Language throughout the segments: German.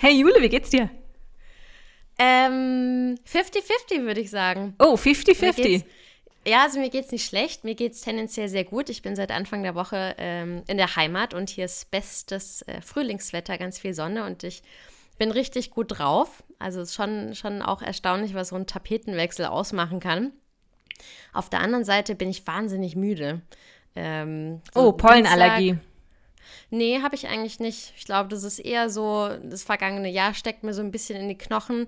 Hey Jule, wie geht's dir? Ähm, 50-50 würde ich sagen. Oh, 50-50. Ja, also mir geht's nicht schlecht. Mir geht's tendenziell sehr gut. Ich bin seit Anfang der Woche ähm, in der Heimat und hier ist bestes äh, Frühlingswetter, ganz viel Sonne und ich bin richtig gut drauf. Also es ist schon, schon auch erstaunlich, was so ein Tapetenwechsel ausmachen kann. Auf der anderen Seite bin ich wahnsinnig müde. Ähm, so oh, Pollenallergie. Dienstag, Nee, habe ich eigentlich nicht. Ich glaube, das ist eher so, das vergangene Jahr steckt mir so ein bisschen in die Knochen.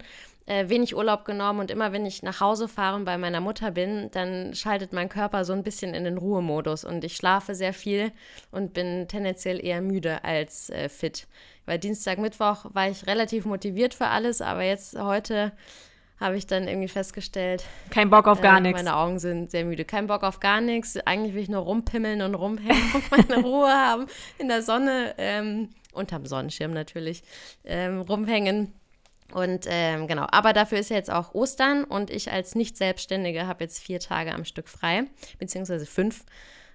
Äh, wenig Urlaub genommen und immer wenn ich nach Hause fahre und bei meiner Mutter bin, dann schaltet mein Körper so ein bisschen in den Ruhemodus und ich schlafe sehr viel und bin tendenziell eher müde als äh, fit. Weil Dienstag, Mittwoch war ich relativ motiviert für alles, aber jetzt heute habe ich dann irgendwie festgestellt. Kein Bock auf gar äh, nichts. Meine Augen sind sehr müde. Kein Bock auf gar nichts. Eigentlich will ich nur rumpimmeln und rumhängen und meine Ruhe haben in der Sonne, ähm, unterm Sonnenschirm natürlich, ähm, rumhängen. Und ähm, genau, aber dafür ist ja jetzt auch Ostern und ich als Nicht-Selbstständige habe jetzt vier Tage am Stück frei, beziehungsweise fünf.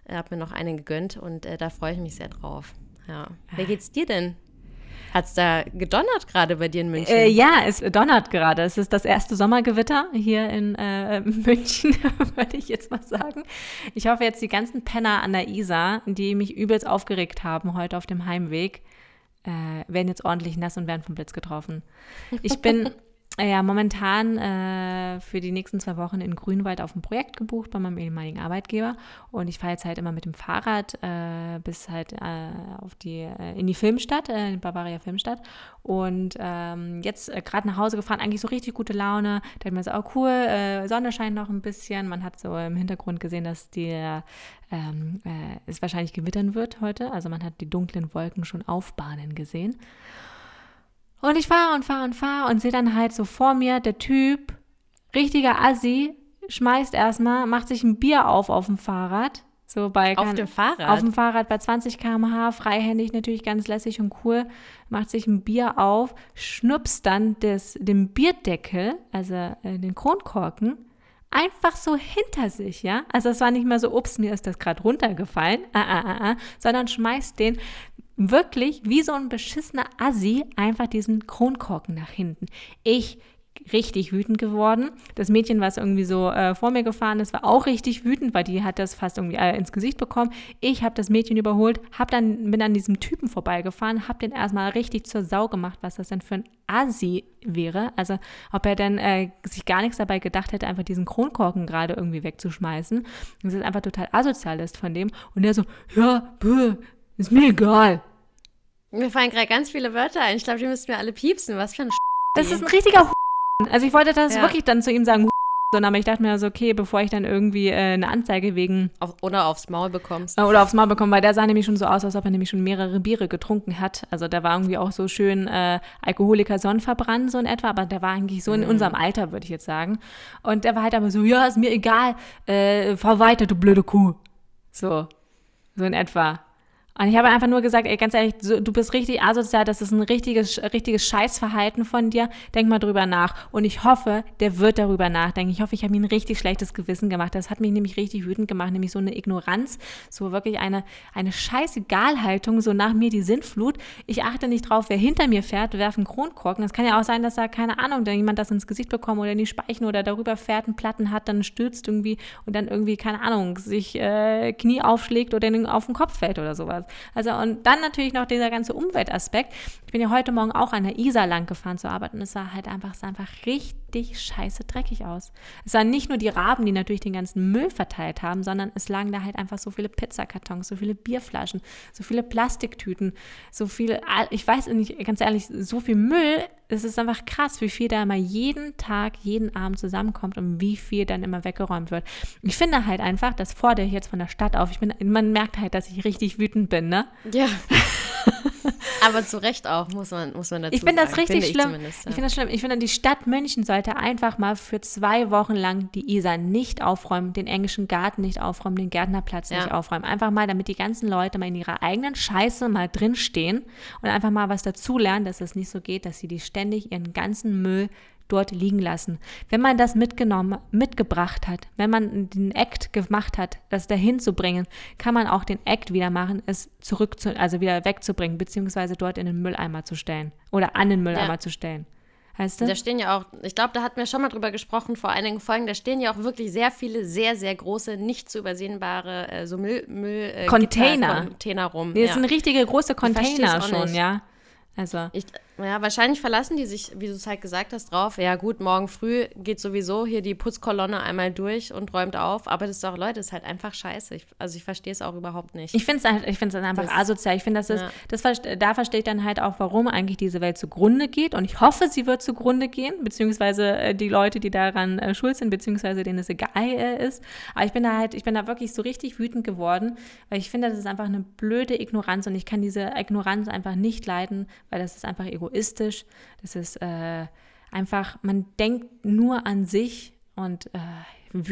Ich äh, habe mir noch einen gegönnt und äh, da freue ich mich sehr drauf. Ja. Wie ah. geht's dir denn? Hat es da gedonnert gerade bei dir in München? Äh, ja, es donnert gerade. Es ist das erste Sommergewitter hier in äh, München, würde ich jetzt mal sagen. Ich hoffe jetzt die ganzen Penner an der Isar, die mich übelst aufgeregt haben heute auf dem Heimweg, äh, werden jetzt ordentlich nass und werden vom Blitz getroffen. Ich bin ja, momentan äh, für die nächsten zwei Wochen in Grünwald auf ein Projekt gebucht bei meinem ehemaligen Arbeitgeber. Und ich fahre jetzt halt immer mit dem Fahrrad äh, bis halt äh, auf die, äh, in die Filmstadt, äh, in Bavaria Filmstadt. Und ähm, jetzt äh, gerade nach Hause gefahren, eigentlich so richtig gute Laune. Da hat mir so, oh cool, Sonne scheint noch ein bisschen. Man hat so im Hintergrund gesehen, dass die, ähm, es wahrscheinlich gewittern wird heute. Also man hat die dunklen Wolken schon aufbahnen gesehen. Und ich fahre und fahre und fahre und sehe dann halt so vor mir, der Typ, richtiger Assi, schmeißt erstmal, macht sich ein Bier auf auf dem Fahrrad. So bei auf dem Fahrrad? Auf dem Fahrrad bei 20 km/h, freihändig natürlich ganz lässig und cool, macht sich ein Bier auf, schnupst dann das, den Bierdeckel, also äh, den Kronkorken, einfach so hinter sich, ja. Also es war nicht mehr so, ups, mir ist das gerade runtergefallen, ah, ah, ah, ah, sondern schmeißt den wirklich wie so ein beschissener Assi einfach diesen Kronkorken nach hinten. Ich richtig wütend geworden. Das Mädchen, was irgendwie so äh, vor mir gefahren ist, war auch richtig wütend, weil die hat das fast irgendwie äh, ins Gesicht bekommen. Ich habe das Mädchen überholt, hab dann, bin an diesem Typen vorbeigefahren, habe den erstmal richtig zur Sau gemacht, was das denn für ein Assi wäre. Also ob er denn äh, sich gar nichts dabei gedacht hätte, einfach diesen Kronkorken gerade irgendwie wegzuschmeißen. Das ist einfach total asozial ist von dem. Und der so, ja, bäh, ist mir egal. Mir fallen gerade ganz viele Wörter ein. Ich glaube, die müssten wir alle piepsen. Was für ein Sch Das ist ein richtiger Also ich wollte das ja. wirklich dann zu ihm sagen, sondern aber ich dachte mir so, okay, bevor ich dann irgendwie äh, eine Anzeige wegen. Auf, oder aufs Maul bekommst. Äh, oder aufs Maul bekomme, weil der sah nämlich schon so aus, als ob er nämlich schon mehrere Biere getrunken hat. Also der war irgendwie auch so schön äh, Alkoholiker Sonnenverbrannt, so in etwa, aber der war eigentlich so in mhm. unserem Alter, würde ich jetzt sagen. Und der war halt aber so, ja, ist mir egal, äh, fahr weiter, du blöde Kuh. So. So in etwa. Und ich habe einfach nur gesagt, ey, ganz ehrlich, du bist richtig asozial, das ist ein richtiges, richtiges Scheißverhalten von dir. Denk mal drüber nach. Und ich hoffe, der wird darüber nachdenken. Ich hoffe, ich habe ihm ein richtig schlechtes Gewissen gemacht. Das hat mich nämlich richtig wütend gemacht, nämlich so eine Ignoranz, so wirklich eine, eine Scheißegalhaltung, so nach mir die Sintflut. Ich achte nicht drauf, wer hinter mir fährt, werfen Kronkorken. Es kann ja auch sein, dass da, keine Ahnung, da jemand das ins Gesicht bekommt oder in die Speichen oder darüber fährt, einen Platten hat, dann stürzt irgendwie und dann irgendwie, keine Ahnung, sich äh, Knie aufschlägt oder auf den Kopf fällt oder sowas. Also und dann natürlich noch dieser ganze Umweltaspekt. Ich bin ja heute Morgen auch an der Isar lang gefahren Arbeit und es sah halt einfach, es sah einfach richtig scheiße dreckig aus. Es waren nicht nur die Raben, die natürlich den ganzen Müll verteilt haben, sondern es lagen da halt einfach so viele Pizzakartons, so viele Bierflaschen, so viele Plastiktüten, so viele, ich weiß nicht, ganz ehrlich, so viel Müll es ist einfach krass, wie viel da immer jeden Tag, jeden Abend zusammenkommt und wie viel dann immer weggeräumt wird. Ich finde halt einfach, das fordere ich jetzt von der Stadt auf. Ich bin, man merkt halt, dass ich richtig wütend bin, ne? Ja. Aber zu Recht auch, muss man, muss man dazu ich find das richtig finde schlimm. Ich, ja. ich finde das schlimm. Ich finde, die Stadt München sollte einfach mal für zwei Wochen lang die Isar nicht aufräumen, den englischen Garten nicht aufräumen, den Gärtnerplatz ja. nicht aufräumen. Einfach mal, damit die ganzen Leute mal in ihrer eigenen Scheiße mal drinstehen und einfach mal was dazulernen, dass es nicht so geht, dass sie die ständig ihren ganzen Müll dort liegen lassen. Wenn man das mitgenommen, mitgebracht hat, wenn man den Act gemacht hat, das dahin zu bringen, kann man auch den Act wieder machen, es zurück zu, also wieder wegzubringen, beziehungsweise dort in den Mülleimer zu stellen oder an den Mülleimer ja. zu stellen. Heißt das? Da stehen ja auch, ich glaube, da hatten wir schon mal drüber gesprochen vor einigen Folgen, da stehen ja auch wirklich sehr viele sehr, sehr große, nicht zu übersehenbare äh, so Müll, Müll äh, Container. Container rum. Das ja. sind richtige große Container schon, ja. Also. Ich, ja, wahrscheinlich verlassen die sich, wie du es halt gesagt hast, drauf. Ja, gut, morgen früh geht sowieso hier die Putzkolonne einmal durch und räumt auf. Aber das ist auch, Leute, das ist halt einfach scheiße. Ich, also ich verstehe es auch überhaupt nicht. Ich finde es ich find's einfach das, asozial. Ich finde, das ist, ja. das, da verstehe ich dann halt auch, warum eigentlich diese Welt zugrunde geht. Und ich hoffe, sie wird zugrunde gehen, beziehungsweise äh, die Leute, die daran äh, schuld sind, beziehungsweise denen es egal äh, ist. Aber ich bin da halt, ich bin da wirklich so richtig wütend geworden, weil ich finde, das ist einfach eine blöde Ignoranz und ich kann diese Ignoranz einfach nicht leiden, weil das ist einfach egoistisch egoistisch. Das ist äh, einfach, man denkt nur an sich und äh,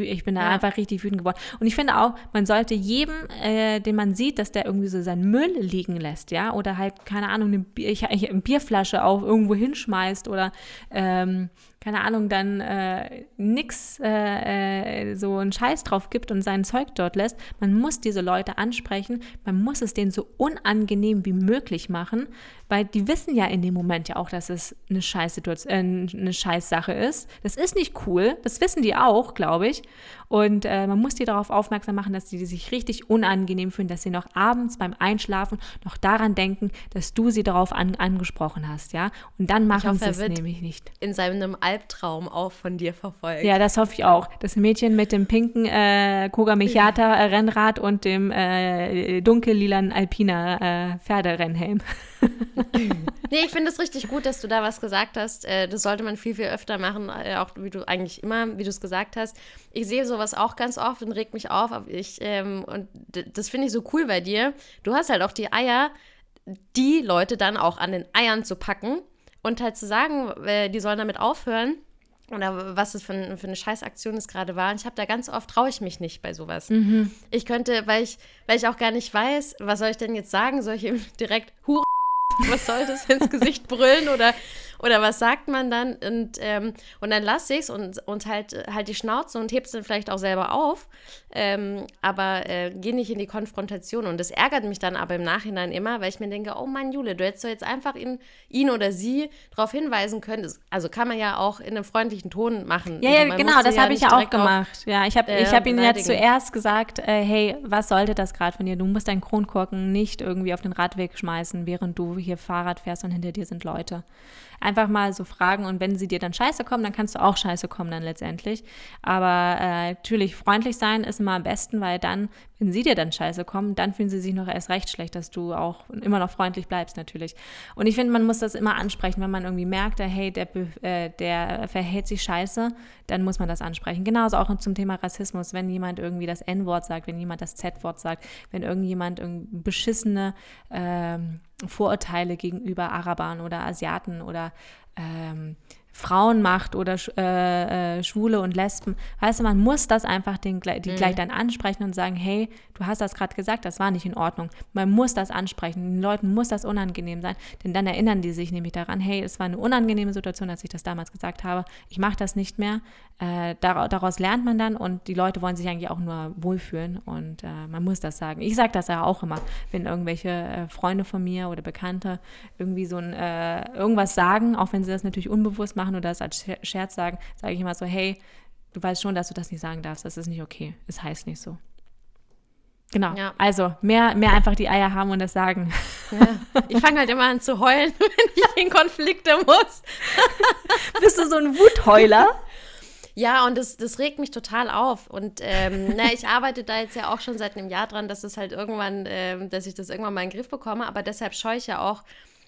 ich bin da ja. einfach richtig wütend geworden. Und ich finde auch, man sollte jedem, äh, den man sieht, dass der irgendwie so seinen Müll liegen lässt, ja, oder halt, keine Ahnung, eine, Bier, eine Bierflasche auch irgendwo hinschmeißt oder ähm, keine Ahnung, dann äh, nix äh, äh, so einen Scheiß drauf gibt und sein Zeug dort lässt. Man muss diese Leute ansprechen, man muss es denen so unangenehm wie möglich machen, weil die wissen ja in dem Moment ja auch, dass es eine Scheißsituation, äh, eine Scheißsache ist. Das ist nicht cool, das wissen die auch, glaube ich. Und äh, man muss die darauf aufmerksam machen, dass sie sich richtig unangenehm fühlen, dass sie noch abends beim Einschlafen noch daran denken, dass du sie darauf an, angesprochen hast, ja. Und dann machen sie es nämlich nicht. In seinem Albtraum auch von dir verfolgt. Ja, das hoffe ich auch. Das Mädchen mit dem pinken äh, Koga Michata Rennrad und dem äh, dunkellilanen Alpina äh, Pferderennhelm. Nee, ich finde es richtig gut, dass du da was gesagt hast. Äh, das sollte man viel, viel öfter machen, äh, auch wie du eigentlich immer, wie du es gesagt hast. Ich sehe sowas auch ganz oft und regt mich auf. Ich, ähm, und das finde ich so cool bei dir. Du hast halt auch die Eier, die Leute dann auch an den Eiern zu packen und halt zu sagen, äh, die sollen damit aufhören oder was es für, für eine Scheißaktion es gerade war. Und ich habe da ganz oft, traue ich mich nicht bei sowas. Mhm. Ich könnte, weil ich, weil ich auch gar nicht weiß, was soll ich denn jetzt sagen? Soll ich ihm direkt Hure was soll das ins Gesicht brüllen oder, oder was sagt man dann? Und, ähm, und dann lasse ich es und, und halt, halt die Schnauze und heb es dann vielleicht auch selber auf, ähm, aber äh, gehe nicht in die Konfrontation. Und das ärgert mich dann aber im Nachhinein immer, weil ich mir denke, oh Mann, Jule, du hättest doch jetzt einfach ihn, ihn oder sie darauf hinweisen können. Also kann man ja auch in einem freundlichen Ton machen. Ja, ja genau, das ja habe ich ja auch gemacht. Auf, ja, ich habe äh, hab ihn ja zuerst gesagt, äh, hey, was sollte das gerade von dir? Du musst deinen Kronkorken nicht irgendwie auf den Radweg schmeißen, während du hier Fahrrad fährst und hinter dir sind Leute. Einfach mal so fragen und wenn sie dir dann scheiße kommen, dann kannst du auch scheiße kommen dann letztendlich. Aber äh, natürlich freundlich sein ist immer am besten, weil dann, wenn sie dir dann scheiße kommen, dann fühlen sie sich noch erst recht schlecht, dass du auch immer noch freundlich bleibst natürlich. Und ich finde, man muss das immer ansprechen, wenn man irgendwie merkt, hey, der, äh, der verhält sich scheiße, dann muss man das ansprechen. Genauso auch zum Thema Rassismus, wenn jemand irgendwie das N-Wort sagt, wenn jemand das Z-Wort sagt, wenn irgendjemand beschissene ähm, Vorurteile gegenüber Arabern oder Asiaten oder ähm, Frauenmacht oder äh, äh, Schwule und Lesben. Weißt du, man muss das einfach den, die mhm. gleich dann ansprechen und sagen, hey, du hast das gerade gesagt, das war nicht in Ordnung. Man muss das ansprechen. Den Leuten muss das unangenehm sein, denn dann erinnern die sich nämlich daran, hey, es war eine unangenehme Situation, als ich das damals gesagt habe. Ich mache das nicht mehr. Äh, daraus lernt man dann und die Leute wollen sich eigentlich auch nur wohlfühlen und äh, man muss das sagen. Ich sage das ja auch immer, wenn irgendwelche äh, Freunde von mir oder Bekannte irgendwie so ein, äh, irgendwas sagen, auch wenn sie das natürlich unbewusst machen oder das als Scherz sagen, sage ich immer so, hey, du weißt schon, dass du das nicht sagen darfst, das ist nicht okay, es heißt nicht so. Genau. Ja. Also mehr, mehr einfach die Eier haben und das sagen. Ja. Ich fange halt immer an zu heulen, wenn ich in Konflikte muss. Bist du so ein Wutheuler? Ja, und das, das regt mich total auf. Und ähm, na, ich arbeite da jetzt ja auch schon seit einem Jahr dran, dass es halt irgendwann, ähm, dass ich das irgendwann mal in den Griff bekomme. Aber deshalb scheue ich ja auch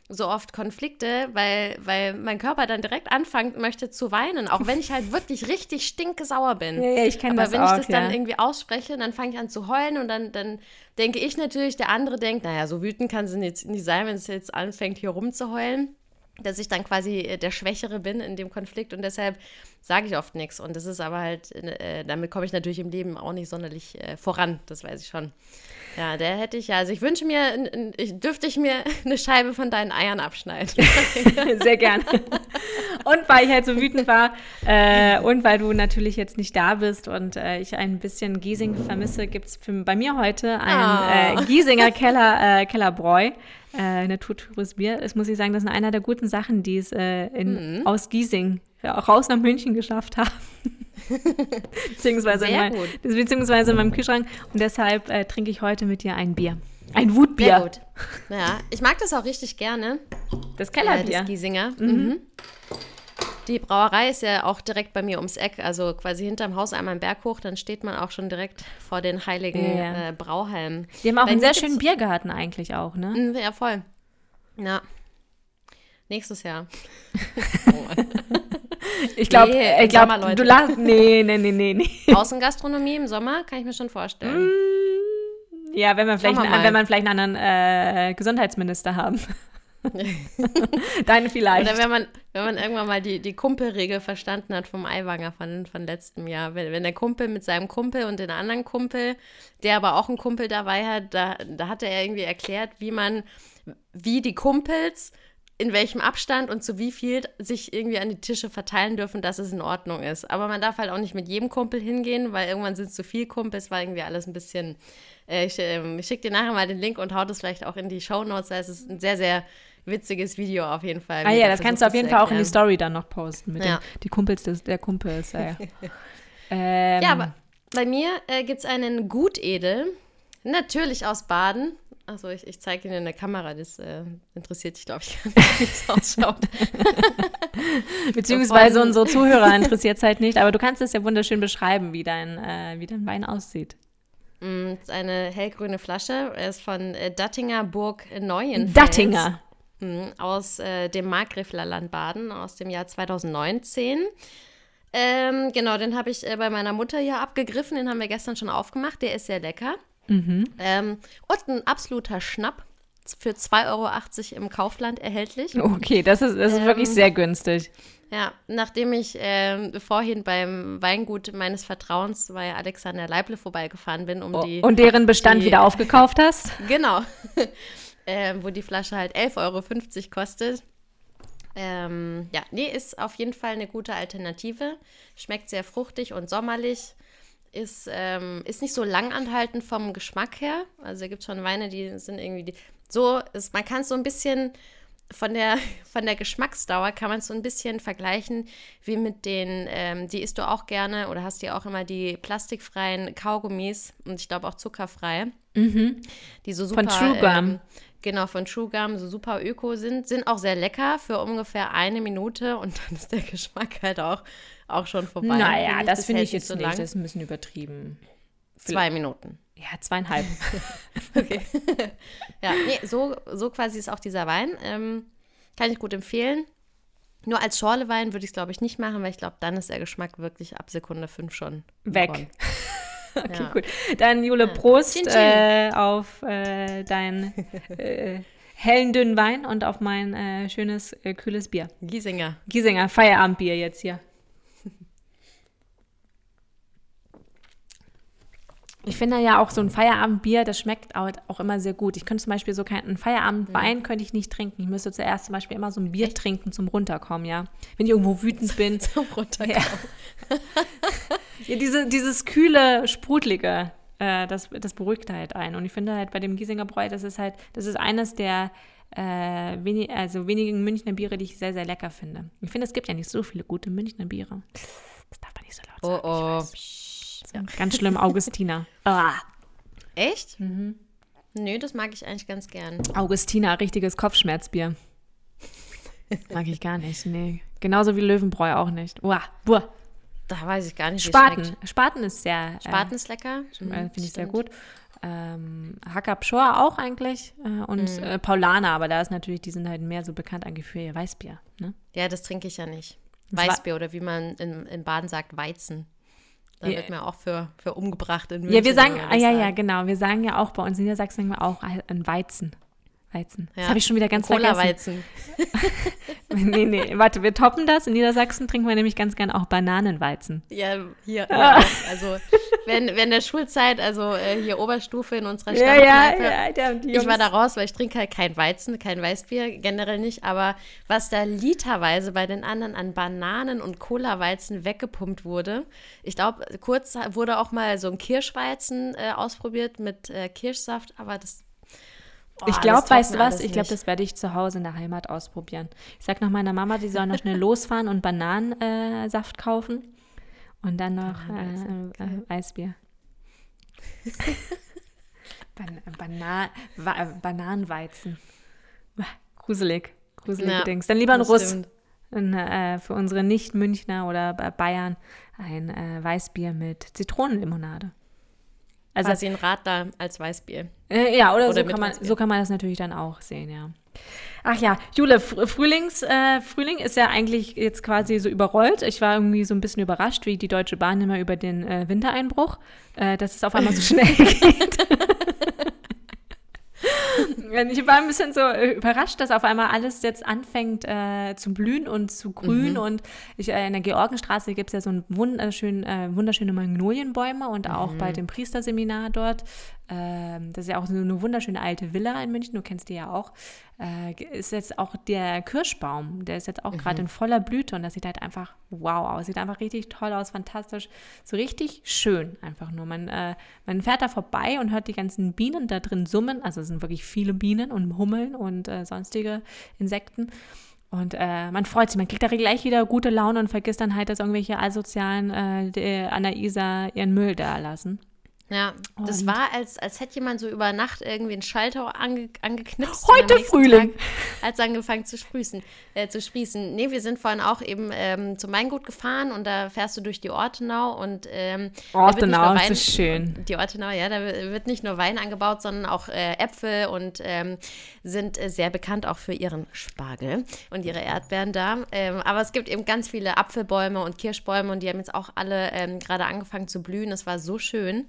so oft Konflikte, weil, weil mein Körper dann direkt anfängt, möchte zu weinen, auch wenn ich halt wirklich richtig stinkesauer bin. Ja, ja ich kenne das Aber wenn auch, ich das ja. dann irgendwie ausspreche, dann fange ich an zu heulen und dann, dann denke ich natürlich, der andere denkt, naja, so wütend kann sie jetzt nicht sein, wenn es jetzt anfängt, hier rumzuheulen. Dass ich dann quasi äh, der Schwächere bin in dem Konflikt und deshalb sage ich oft nichts. Und das ist aber halt, äh, damit komme ich natürlich im Leben auch nicht sonderlich äh, voran, das weiß ich schon. Ja, der hätte ich ja. Also ich wünsche mir, ich, dürfte ich mir eine Scheibe von deinen Eiern abschneiden. Sehr gerne. Und weil ich halt so wütend war äh, und weil du natürlich jetzt nicht da bist und äh, ich ein bisschen Giesing vermisse, gibt es bei mir heute ein oh. äh, Giesinger Keller, Kellerbräu äh, Bier. Das muss ich sagen, das ist einer der guten Sachen, die es äh, in, mhm. aus Giesing auch raus nach München geschafft haben. beziehungsweise, in mein, beziehungsweise in meinem Kühlschrank. Und deshalb äh, trinke ich heute mit dir ein Bier. Ein Wutbier. Sehr gut. Ja, ich mag das auch richtig gerne. Das Kellerbier. Äh, das Giesinger. Mhm. Mhm. Die Brauerei ist ja auch direkt bei mir ums Eck, also quasi hinterm Haus einmal einen Berg hoch, dann steht man auch schon direkt vor den heiligen ja. äh, Brauhalmen. Die haben auch bei einen sehr schönen Biergarten eigentlich auch, ne? Mhm, ja, voll. Ja. Nächstes Jahr. ich glaube, nee, ich glaub, du lachst. Nee, nee, nee, nee, nee. Außengastronomie im Sommer kann ich mir schon vorstellen. Mm, ja, wenn wir vielleicht, wir wenn man vielleicht einen anderen äh, Gesundheitsminister haben. Deine vielleicht. Oder wenn man, wenn man irgendwann mal die, die Kumpelregel verstanden hat vom Eiwanger von, von letztem Jahr. Wenn, wenn der Kumpel mit seinem Kumpel und den anderen Kumpel, der aber auch einen Kumpel dabei hat, da, da hat er irgendwie erklärt, wie man, wie die Kumpels in welchem Abstand und zu wie viel sich irgendwie an die Tische verteilen dürfen, dass es in Ordnung ist. Aber man darf halt auch nicht mit jedem Kumpel hingehen, weil irgendwann sind es zu viel Kumpels, war irgendwie alles ein bisschen. Äh, ich, äh, ich schicke dir nachher mal den Link und hau das vielleicht auch in die Show Notes. Es ist ein sehr, sehr witziges Video auf jeden Fall. Ah ja, das kannst du auf jeden Fall auch in die Story dann noch posten mit ja. den, die Kumpels des, der Kumpels. Ja, ähm. ja aber bei mir äh, gibt es einen Gutedel, natürlich aus Baden. Also ich, ich zeige Ihnen in der Kamera, das äh, interessiert dich, glaube ich, wie es ausschaut. Beziehungsweise unsere Zuhörer interessiert es halt nicht, aber du kannst es ja wunderschön beschreiben, wie dein, äh, wie dein Wein aussieht. Mm, es ist eine hellgrüne Flasche. Er ist von äh, Dattinger Burg Neuenfels. Dattinger. Mm, aus äh, dem Markgräflerland Baden aus dem Jahr 2019. Ähm, genau, den habe ich äh, bei meiner Mutter hier abgegriffen. Den haben wir gestern schon aufgemacht. Der ist sehr lecker. Mhm. Ähm, und ein absoluter Schnapp. Für 2,80 Euro im Kaufland erhältlich. Okay, das ist, das ist ähm, wirklich sehr günstig. Ja, nachdem ich ähm, vorhin beim Weingut meines Vertrauens bei Alexander Leible vorbeigefahren bin, um oh, die. Und deren Bestand die, wieder aufgekauft hast? Genau. Ähm, wo die Flasche halt 11,50 Euro kostet. Ähm, ja, nee, ist auf jeden Fall eine gute Alternative. Schmeckt sehr fruchtig und sommerlich ist, ähm, ist nicht so langanhaltend vom Geschmack her. Also da gibt es schon Weine, die sind irgendwie die, so, ist, man kann es so ein bisschen von der, von der Geschmacksdauer kann man es so ein bisschen vergleichen wie mit den, ähm, die isst du auch gerne oder hast du auch immer die plastikfreien Kaugummis und ich glaube auch zuckerfrei. Mhm. Die so super. Von True Gum. Ähm, genau, von True Gum, so super öko sind, sind auch sehr lecker für ungefähr eine Minute und dann ist der Geschmack halt auch auch schon vorbei. Naja, das, das finde ich jetzt so nicht. Das ist ein bisschen übertrieben. Zwei Minuten. Ja, zweieinhalb. okay. ja, nee, so, so quasi ist auch dieser Wein. Ähm, kann ich gut empfehlen. Nur als Schorlewein würde ich es, glaube ich, nicht machen, weil ich glaube, dann ist der Geschmack wirklich ab Sekunde fünf schon weg. okay, ja. gut. Dann, Jule, Prost chin, chin. Äh, auf äh, deinen äh, hellen, dünnen Wein und auf mein äh, schönes, äh, kühles Bier. Giesinger. Giesinger, Feierabendbier jetzt hier. Ich finde ja auch so ein Feierabendbier, das schmeckt auch immer sehr gut. Ich könnte zum Beispiel so keinen Feierabendwein mhm. könnte ich nicht trinken. Ich müsste zuerst zum Beispiel immer so ein Bier trinken zum Runterkommen, ja. Wenn ich irgendwo wütend bin. zum Runterkommen. Ja. Ja, diese, dieses kühle, sprudlige, äh, das, das beruhigt halt ein. Und ich finde halt bei dem Giesinger Bräu, das ist halt, das ist eines der äh, wenig, also wenigen Münchner Biere, die ich sehr, sehr lecker finde. Ich finde, es gibt ja nicht so viele gute Münchner Biere. Das darf man nicht so laut sagen. Oh, oh. Ja. Ganz schlimm, Augustina. ah. Echt? Mhm. Nö, das mag ich eigentlich ganz gern. Augustina, richtiges Kopfschmerzbier. mag ich gar nicht, nee. Genauso wie Löwenbräu auch nicht. Uah, buah. Da weiß ich gar nicht, Spaten. Spaten ist sehr. Äh, Spaten ist lecker. Mhm, Finde ich sehr gut. Ähm, Hackabschor auch eigentlich. Äh, und mhm. äh, Paulaner, aber da ist natürlich, die sind halt mehr so bekannt eigentlich für ihr Weißbier. Ne? Ja, das trinke ich ja nicht. Weißbier oder wie man in, in Baden sagt, Weizen. Da ja. wird mir auch für, für umgebracht in München. Ja, wir sagen, ah, ja, ja, genau. Wir sagen ja auch bei uns in Niedersachsen sagen wir auch ein Weizen. Weizen. Ja. Das habe ich schon wieder ganz vergessen. Cola-Weizen. nee, nee, warte, wir toppen das. In Niedersachsen trinken wir nämlich ganz gern auch Bananenweizen. Ja, hier, hier auch. Also, wenn, wenn der Schulzeit, also äh, hier Oberstufe in unserer Ja, Stammkneipe, ja, ja. Die Ich war da raus, weil ich trinke halt kein Weizen, kein Weißbier, generell nicht. Aber was da literweise bei den anderen an Bananen und Cola-Weizen weggepumpt wurde. Ich glaube, kurz wurde auch mal so ein Kirschweizen äh, ausprobiert mit äh, Kirschsaft, aber das. Oh, Ich glaube, weißt du was? Ich glaube, das werde ich zu Hause in der Heimat ausprobieren. Ich sag noch meiner Mama, die soll noch schnell losfahren und Bananensaft äh, kaufen. Und dann noch Bananenweizen, äh, äh, Eisbier. Ban Bana Wa äh, Bananenweizen. Gruselig. Gruselige Ja, Dings. Dann lieber ein Russ. Ein, äh, für unsere Nicht-Münchner oder Ba- Bayern ein äh, Weißbier mit Zitronenlimonade. Also Quasi ein Radler als Weißbier. äh, ja, oder, Oder so, kann man, Weißbier. so kann man das natürlich dann auch sehen, ja. Ach ja, Jule, Fr- Frühlings, äh, Frühling ist ja eigentlich jetzt quasi so überrollt. Ich war irgendwie so ein bisschen überrascht, wie die Deutsche Bahn immer über den äh, Wintereinbruch, äh, dass es auf einmal so schnell geht. Ich war ein bisschen so äh, überrascht, dass auf einmal alles jetzt anfängt äh, zu blühen und zu grün. Mhm. Und ich, äh, in der Georgenstraße gibt es ja so wunderschön, äh, wunderschöne Magnolienbäume und auch Mhm. bei dem Priesterseminar dort. Ähm, das ist ja auch so eine wunderschöne alte Villa in München, du kennst die ja auch. Äh, ist jetzt auch der Kirschbaum, der ist jetzt auch Mhm. gerade in voller Blüte und das sieht halt einfach wow aus. Sieht einfach richtig toll aus, fantastisch. So richtig schön einfach nur. Man, äh, man fährt da vorbei und hört die ganzen Bienen da drin summen. Also es sind wirklich viele Bienen und Hummeln und äh, sonstige Insekten. Und äh, man freut sich, man kriegt da gleich wieder gute Laune und vergisst dann halt, dass irgendwelche asozialen äh, an der Isar ihren Müll da lassen. Ja, das Und- war, als, als hätte jemand so über Nacht irgendwie einen Schalter ange, angeknipst. Heute Frühling. Tag es angefangen zu sprießen, äh, zu sprießen. Nee, wir sind vorhin auch eben ähm, zum Weingut gefahren und da fährst du durch die Ortenau und ähm, da wird nicht Ortenau, nur das Wein- ist schön. Die Ortenau, ja, da wird nicht nur Wein angebaut, sondern auch äh, Äpfel und ähm, sind äh, sehr bekannt auch für ihren Spargel und ihre Erdbeeren da. Ähm, aber es gibt eben ganz viele Apfelbäume und Kirschbäume und die haben jetzt auch alle ähm, gerade angefangen zu blühen. Es war so schön.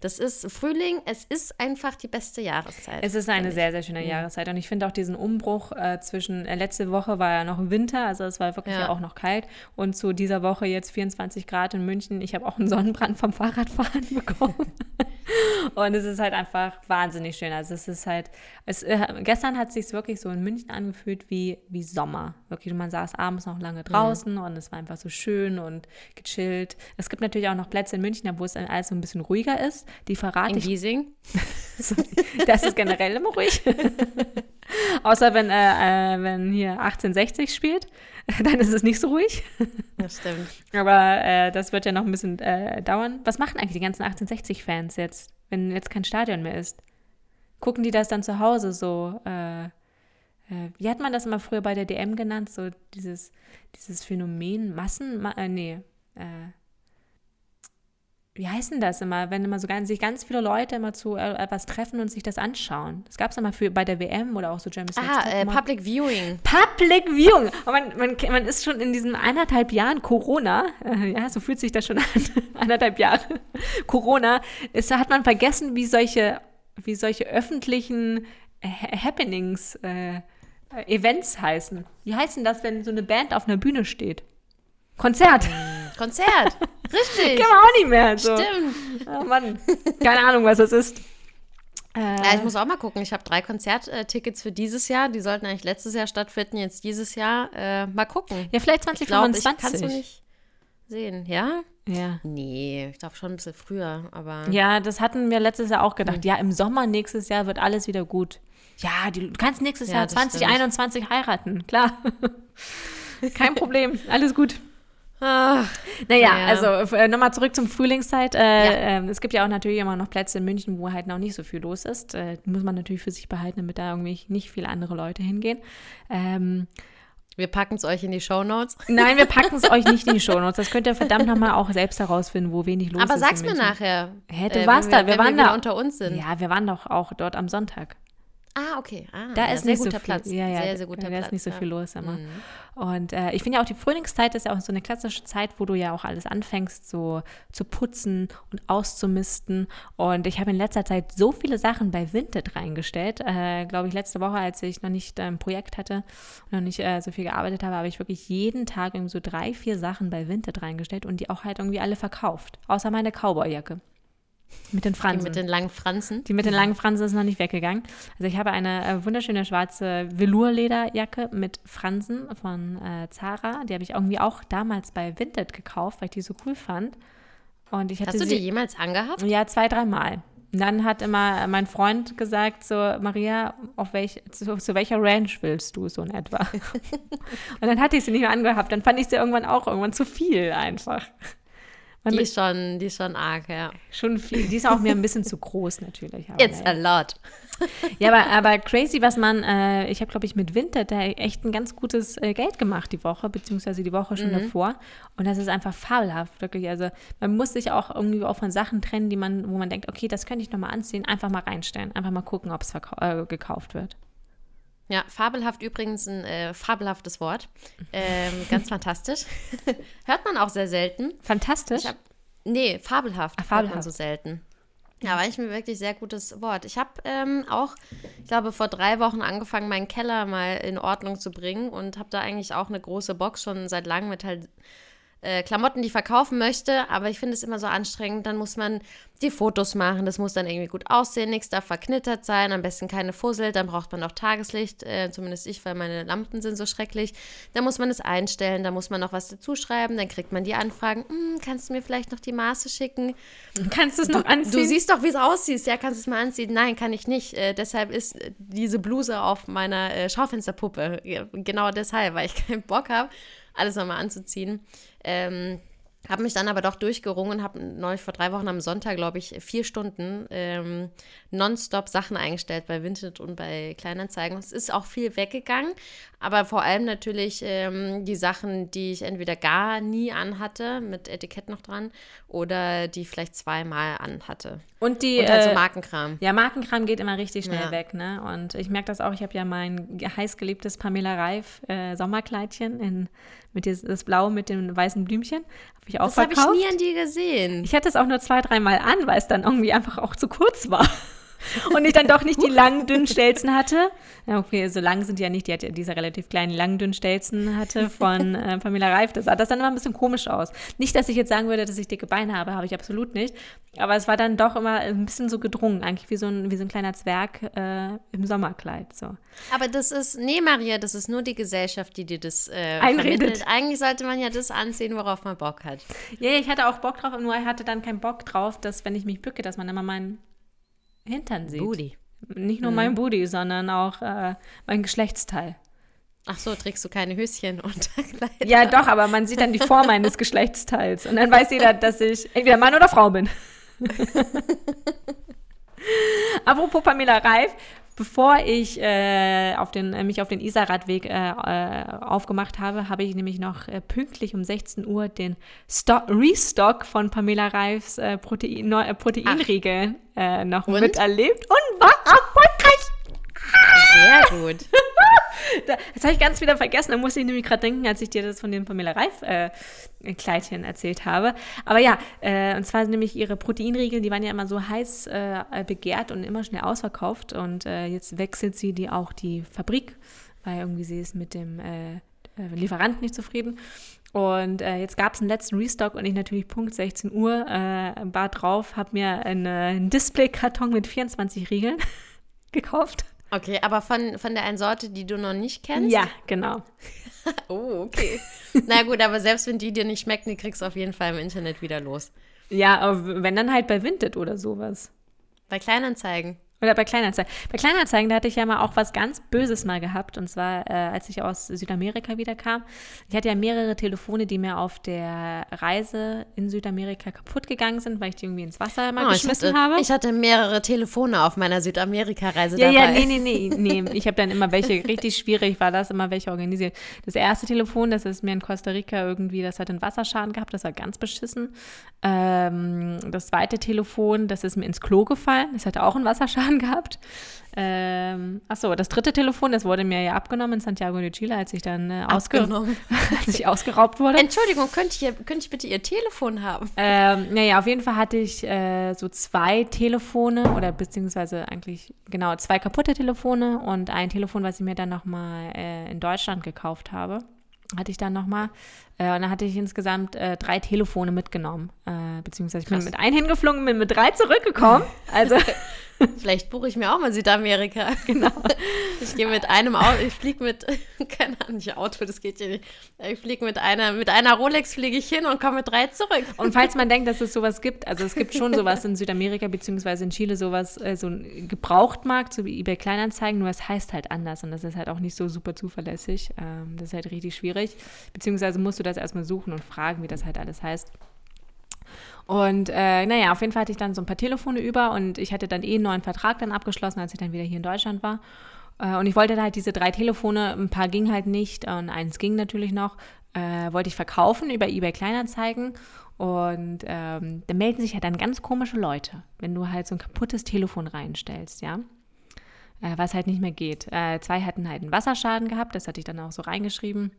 Das ist Frühling, es ist einfach die beste Jahreszeit. Es ist eine sehr, sehr schöne Jahreszeit. Und ich finde auch diesen Umbruch äh, zwischen, äh, letzte Woche war ja noch Winter, also es war wirklich ja. Ja. auch noch kalt. Und zu dieser Woche jetzt 24 Grad in München. Ich habe auch einen Sonnenbrand vom Fahrradfahren bekommen. Und es ist halt einfach wahnsinnig schön. Also es ist halt, es, äh, gestern hat es sich wirklich so in München angefühlt wie, wie Sommer. Wirklich, man saß abends noch lange draußen und es war einfach so schön und gechillt. Es gibt natürlich auch noch Plätze in München, wo es dann alles so ein bisschen ruhiger ist. Die verrate In ich Giesing. das ist generell immer ruhig. Außer wenn, äh, äh, wenn hier 1860 spielt, dann ist es nicht so ruhig. Das stimmt. Aber äh, das wird ja noch ein bisschen äh, dauern. Was machen eigentlich die ganzen 1860-Fans jetzt, wenn jetzt kein Stadion mehr ist? Gucken die das dann zu Hause so? Äh, äh, wie hat man das immer früher bei der DM genannt? So dieses, dieses Phänomen Massen? Ma äh, nee. Wie heißt denn das immer, wenn immer so ganz, sich ganz viele Leute immer zu äh, etwas treffen und sich das anschauen? Das gab es immer für, bei der WM oder auch so James Ah, äh, Public Viewing. Public Viewing. Und man, man, man ist schon in diesen eineinhalb Jahren Corona, äh, ja, so fühlt sich das schon an, eineinhalb Jahre Corona, ist, hat man vergessen, wie solche, wie solche öffentlichen äh, Happenings, äh, Events heißen. Wie heißen das, wenn so eine Band auf einer Bühne steht? Konzert. Konzert. Richtig. Kann man auch nicht mehr. So. Stimmt. Oh Mann. Keine Ahnung, was das ist. Äh, Ja, ich muss auch mal gucken. Ich habe drei Konzerttickets für dieses Jahr. Die sollten eigentlich letztes Jahr stattfinden, jetzt dieses Jahr. Äh, mal gucken. ja, vielleicht Ich glaube, ich 2025. kannst du nicht sehen. Ja? Ja. Nee, ich glaube schon ein bisschen früher, aber. Ja, das hatten wir letztes Jahr auch gedacht. Ja, im Sommer nächstes Jahr wird alles wieder gut. Ja, die, du kannst nächstes Ja, Jahr das 2021 heiraten, klar. Kein Problem, alles gut. Ach, Naja, Naja. also äh, nochmal zurück zum Frühlingszeit. Äh, ähm, es gibt ja auch natürlich immer noch Plätze in München, wo halt noch nicht so viel los ist. Äh, muss man natürlich für sich behalten, damit da irgendwie nicht viele andere Leute hingehen. Ähm, wir packen es euch in die Show Notes. nein, wir packen es euch nicht in die Shownotes. Das könnt ihr verdammt nochmal auch selbst herausfinden, wo wenig los Aber ist. sag's in mir nachher. Hä, du äh, warst wenn da, wir waren wieder da. unter uns sind. Ja, wir waren doch auch dort am Sonntag. Ah, okay. Ah, Da ja, ist sehr nicht so viel, Platz. Ja, ja, sehr, sehr guter da Platz. ist nicht so viel los immer. Mhm. Und äh, ich finde ja auch die Frühlingszeit ist ja auch so eine klassische Zeit, wo du ja auch alles anfängst, so zu putzen und auszumisten. Und ich habe in letzter Zeit so viele Sachen bei Vinted reingestellt. Äh, Glaube ich, letzte Woche, als ich noch nicht ein Projekt hatte und noch nicht äh, so viel gearbeitet habe, habe ich wirklich jeden Tag irgendwie so drei, vier Sachen bei Vinted reingestellt und die auch halt irgendwie alle verkauft. Außer meine Cowboyjacke. Mit den Die Fransen. mit den langen Fransen. Die mit den langen Fransen ist noch nicht weggegangen. Also ich habe eine äh, wunderschöne schwarze Velour-Lederjacke mit Fransen von äh, Zara. Die habe ich irgendwie auch damals bei Vinted gekauft, weil ich die so cool fand. Und ich hatte Hast du die sie, jemals angehabt? ja, zwei, dreimal. Dann hat immer mein Freund gesagt, so, Maria, auf welch, zu, zu welcher Ranch willst du so in etwa? Und dann hatte ich sie nicht mehr angehabt. Dann fand ich sie irgendwann auch irgendwann zu viel einfach. Die ist schon, die ist schon arg, ja. schon viel. Die ist auch mir ein bisschen zu groß natürlich. aber It's naja. a lot. Ja, aber, aber crazy, was man, äh, ich habe, glaube ich, mit Winter da echt ein ganz gutes äh, Geld gemacht die Woche, beziehungsweise die Woche schon davor. Und das ist einfach fabelhaft, wirklich. Also man muss sich auch irgendwie auch von Sachen trennen, die man, wo man denkt, okay, das könnte ich nochmal anziehen, einfach mal reinstellen, einfach mal gucken, ob es äh, gekauft wird. Ja, fabelhaft übrigens ein äh, fabelhaftes Wort. Ähm, ganz fantastisch. Hört man auch sehr selten. Fantastisch. Hab, nee, fabelhaft. Ah, Hört man fabelhaft. so selten. Ja, war ich mir wirklich sehr gutes Wort. Ich habe ähm, auch, ich glaube, vor drei Wochen angefangen, meinen Keller mal in Ordnung zu bringen und habe da eigentlich auch eine große Box schon seit langem mit halt äh, Klamotten, die ich verkaufen möchte, aber ich finde es immer so anstrengend. Dann muss man die Fotos machen, das muss dann irgendwie gut aussehen, nichts darf verknittert sein, am besten keine Fussel, dann braucht man auch Tageslicht, äh, zumindest ich, weil meine Lampen sind so schrecklich. Dann muss man es einstellen, dann muss man noch was dazu schreiben, dann kriegt man die Anfragen, "Hm, kannst du mir vielleicht noch die Maße schicken? Kannst du es noch anziehen? Du siehst doch, wie es aussieht. Ja, kannst du es mal anziehen? Nein, kann ich nicht. Äh, deshalb ist äh, diese Bluse auf meiner äh, Schaufensterpuppe. Genau deshalb, weil ich keinen Bock habe, alles nochmal anzuziehen. Ähm, habe mich dann aber doch durchgerungen, habe neulich vor drei Wochen am Sonntag, glaube ich, vier Stunden ähm, nonstop Sachen eingestellt bei Vinted und bei Kleinanzeigen. Es ist auch viel weggegangen, aber vor allem natürlich ähm, die Sachen, die ich entweder gar nie anhatte, mit Etikett noch dran, oder die ich vielleicht zweimal anhatte. Und die, Und halt so äh, Markenkram. Ja, Markenkram geht immer richtig schnell Ja. weg, ne? Und ich merke das auch, ich habe ja mein heißgeliebtes Pamela Reif äh, Sommerkleidchen in, mit dieses, das Blau mit den weißen Blümchen. Habe ich auch Das habe ich verkauft. nie an dir gesehen. Ich hatte es auch nur zwei, dreimal an, weil es dann irgendwie einfach auch zu kurz war. Und ich dann doch nicht die langen, dünnen Stelzen hatte. Ja, okay, so lang sind die ja nicht. Die hat ja diese relativ kleinen, langen, dünnen Stelzen hatte von äh, Pamela Reif. Das sah das dann immer ein bisschen komisch aus. Nicht, dass ich jetzt sagen würde, dass ich dicke Beine habe, habe ich absolut nicht. Aber es war dann doch immer ein bisschen so gedrungen, eigentlich wie so ein, wie so ein kleiner Zwerg äh, im Sommerkleid. So. Aber das ist, nee, Maria, das ist nur die Gesellschaft, die dir das äh, Einredet. vermittelt. Eigentlich sollte man ja das anziehen, worauf man Bock hat. Ja, ich hatte auch Bock drauf, nur ich hatte dann keinen Bock drauf, dass, wenn ich mich bücke, dass man immer meinen Hintern sieht. Booty. Nicht nur mein Booty, sondern auch äh, mein Geschlechtsteil. Ach so, trägst du keine Höschen Unterkleider? Ja, doch, aber man sieht dann die Form meines Geschlechtsteils. Und dann weiß jeder, dass ich entweder Mann oder Frau bin. Apropos Pamela Reif, bevor ich äh, auf den, äh, mich auf den Isar-Radweg äh, äh, aufgemacht habe, habe ich nämlich noch äh, pünktlich um 16 Uhr den Sto Restock von Pamela Reifs äh, Protein, äh, Proteinriegel äh, noch Und? miterlebt und war erfolgreich. Sehr gut. Da- Das habe ich ganz wieder vergessen. Da musste ich nämlich gerade denken, als ich dir das von dem Pamela Reif äh, Kleidchen erzählt habe. Aber ja, äh, und zwar sind nämlich ihre Proteinriegel, die waren ja immer so heiß äh, begehrt und immer schnell ausverkauft. Und äh, jetzt wechselt sie die auch die Fabrik, weil irgendwie sie ist mit dem äh, äh, Lieferant nicht zufrieden. Und äh, jetzt gab es einen letzten Restock und ich natürlich Punkt 16 Uhr äh, war drauf, habe mir eine, einen Display-Karton mit 24 Riegeln gekauft. Okay, aber von, von der einen Sorte, die du noch nicht kennst? Ja, genau. Oh, okay. Na gut, aber selbst wenn die dir nicht schmecken, die kriegst du auf jeden Fall im Internet wieder los. Ja, aber wenn dann halt bei Vinted oder sowas. Bei Kleinanzeigen. Oder bei Kleinanzeigen. Bei Kleinanzeigen, da hatte ich ja mal auch was ganz Böses mal gehabt. Und zwar, äh, als ich aus Südamerika wieder kam. Ich hatte ja mehrere Telefone, die mir auf der Reise in Südamerika kaputt gegangen sind, weil ich die irgendwie ins Wasser mal Oh, ich, geschmissen hatte, habe. ich hatte mehrere Telefone auf meiner Südamerika-Reise ja, dabei. ja, nee, nee, nee, nee. Ich habe dann immer welche, richtig schwierig war das, immer welche organisiert. Das erste Telefon, das ist mir in Costa Rica irgendwie, das hat einen Wasserschaden gehabt, das war ganz beschissen. Ähm, das zweite Telefon, das ist mir ins Klo gefallen, das hatte auch einen Wasserschaden Wasserschaden gehabt. Ähm, achso, das dritte Telefon, das wurde mir ja abgenommen in Santiago de Chile, als ich dann äh, ausge als ich ausgeraubt wurde. Entschuldigung, könnte ich, könnte ich bitte Ihr Telefon haben? Ähm, naja, auf jeden Fall hatte ich äh, so zwei Telefone oder beziehungsweise eigentlich genau zwei kaputte Telefone und ein Telefon, was ich mir dann nochmal äh, in Deutschland gekauft habe hatte ich dann nochmal. Äh, und dann hatte ich insgesamt äh, drei Telefone mitgenommen. Äh, beziehungsweise ich Krass. bin mit einem hingeflogen, bin mit drei zurückgekommen. Also Vielleicht buche ich mir auch mal Südamerika. Genau. Ich gehe mit einem Auto, ich fliege mit, keine Ahnung, nicht Auto, das geht hier nicht. Ich fliege mit einer, mit einer Rolex fliege ich hin und komme mit drei zurück. Und falls man denkt, dass es sowas gibt, also es gibt schon sowas in Südamerika beziehungsweise in Chile, sowas, äh, so ein Gebrauchtmarkt, so wie eBay Kleinanzeigen, nur es heißt halt anders und das ist halt auch nicht so super zuverlässig. Ähm, das ist halt richtig schwierig. Beziehungsweise musst du das erstmal suchen und fragen, wie das halt alles heißt. Und äh, naja, auf jeden Fall hatte ich dann so ein paar Telefone über und ich hatte dann eh einen neuen Vertrag dann abgeschlossen, als ich dann wieder hier in Deutschland war. Äh, und ich wollte halt diese drei Telefone, ein paar ging halt nicht und eins ging natürlich noch, äh, wollte ich verkaufen über eBay Kleinanzeigen. Und ähm, da melden sich ja dann ganz komische Leute, wenn du halt so ein kaputtes Telefon reinstellst, ja. Äh, was halt nicht mehr geht. Äh, zwei hatten halt einen Wasserschaden gehabt, das hatte ich dann auch so reingeschrieben.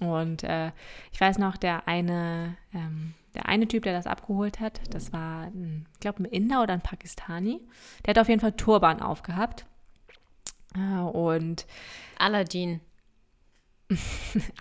Und äh, ich weiß noch, der eine, ähm, der eine Typ, der das abgeholt hat, das war, ich glaube, ein Inder oder ein Pakistani. Der hat auf jeden Fall Turban aufgehabt. Äh, und Aladdin.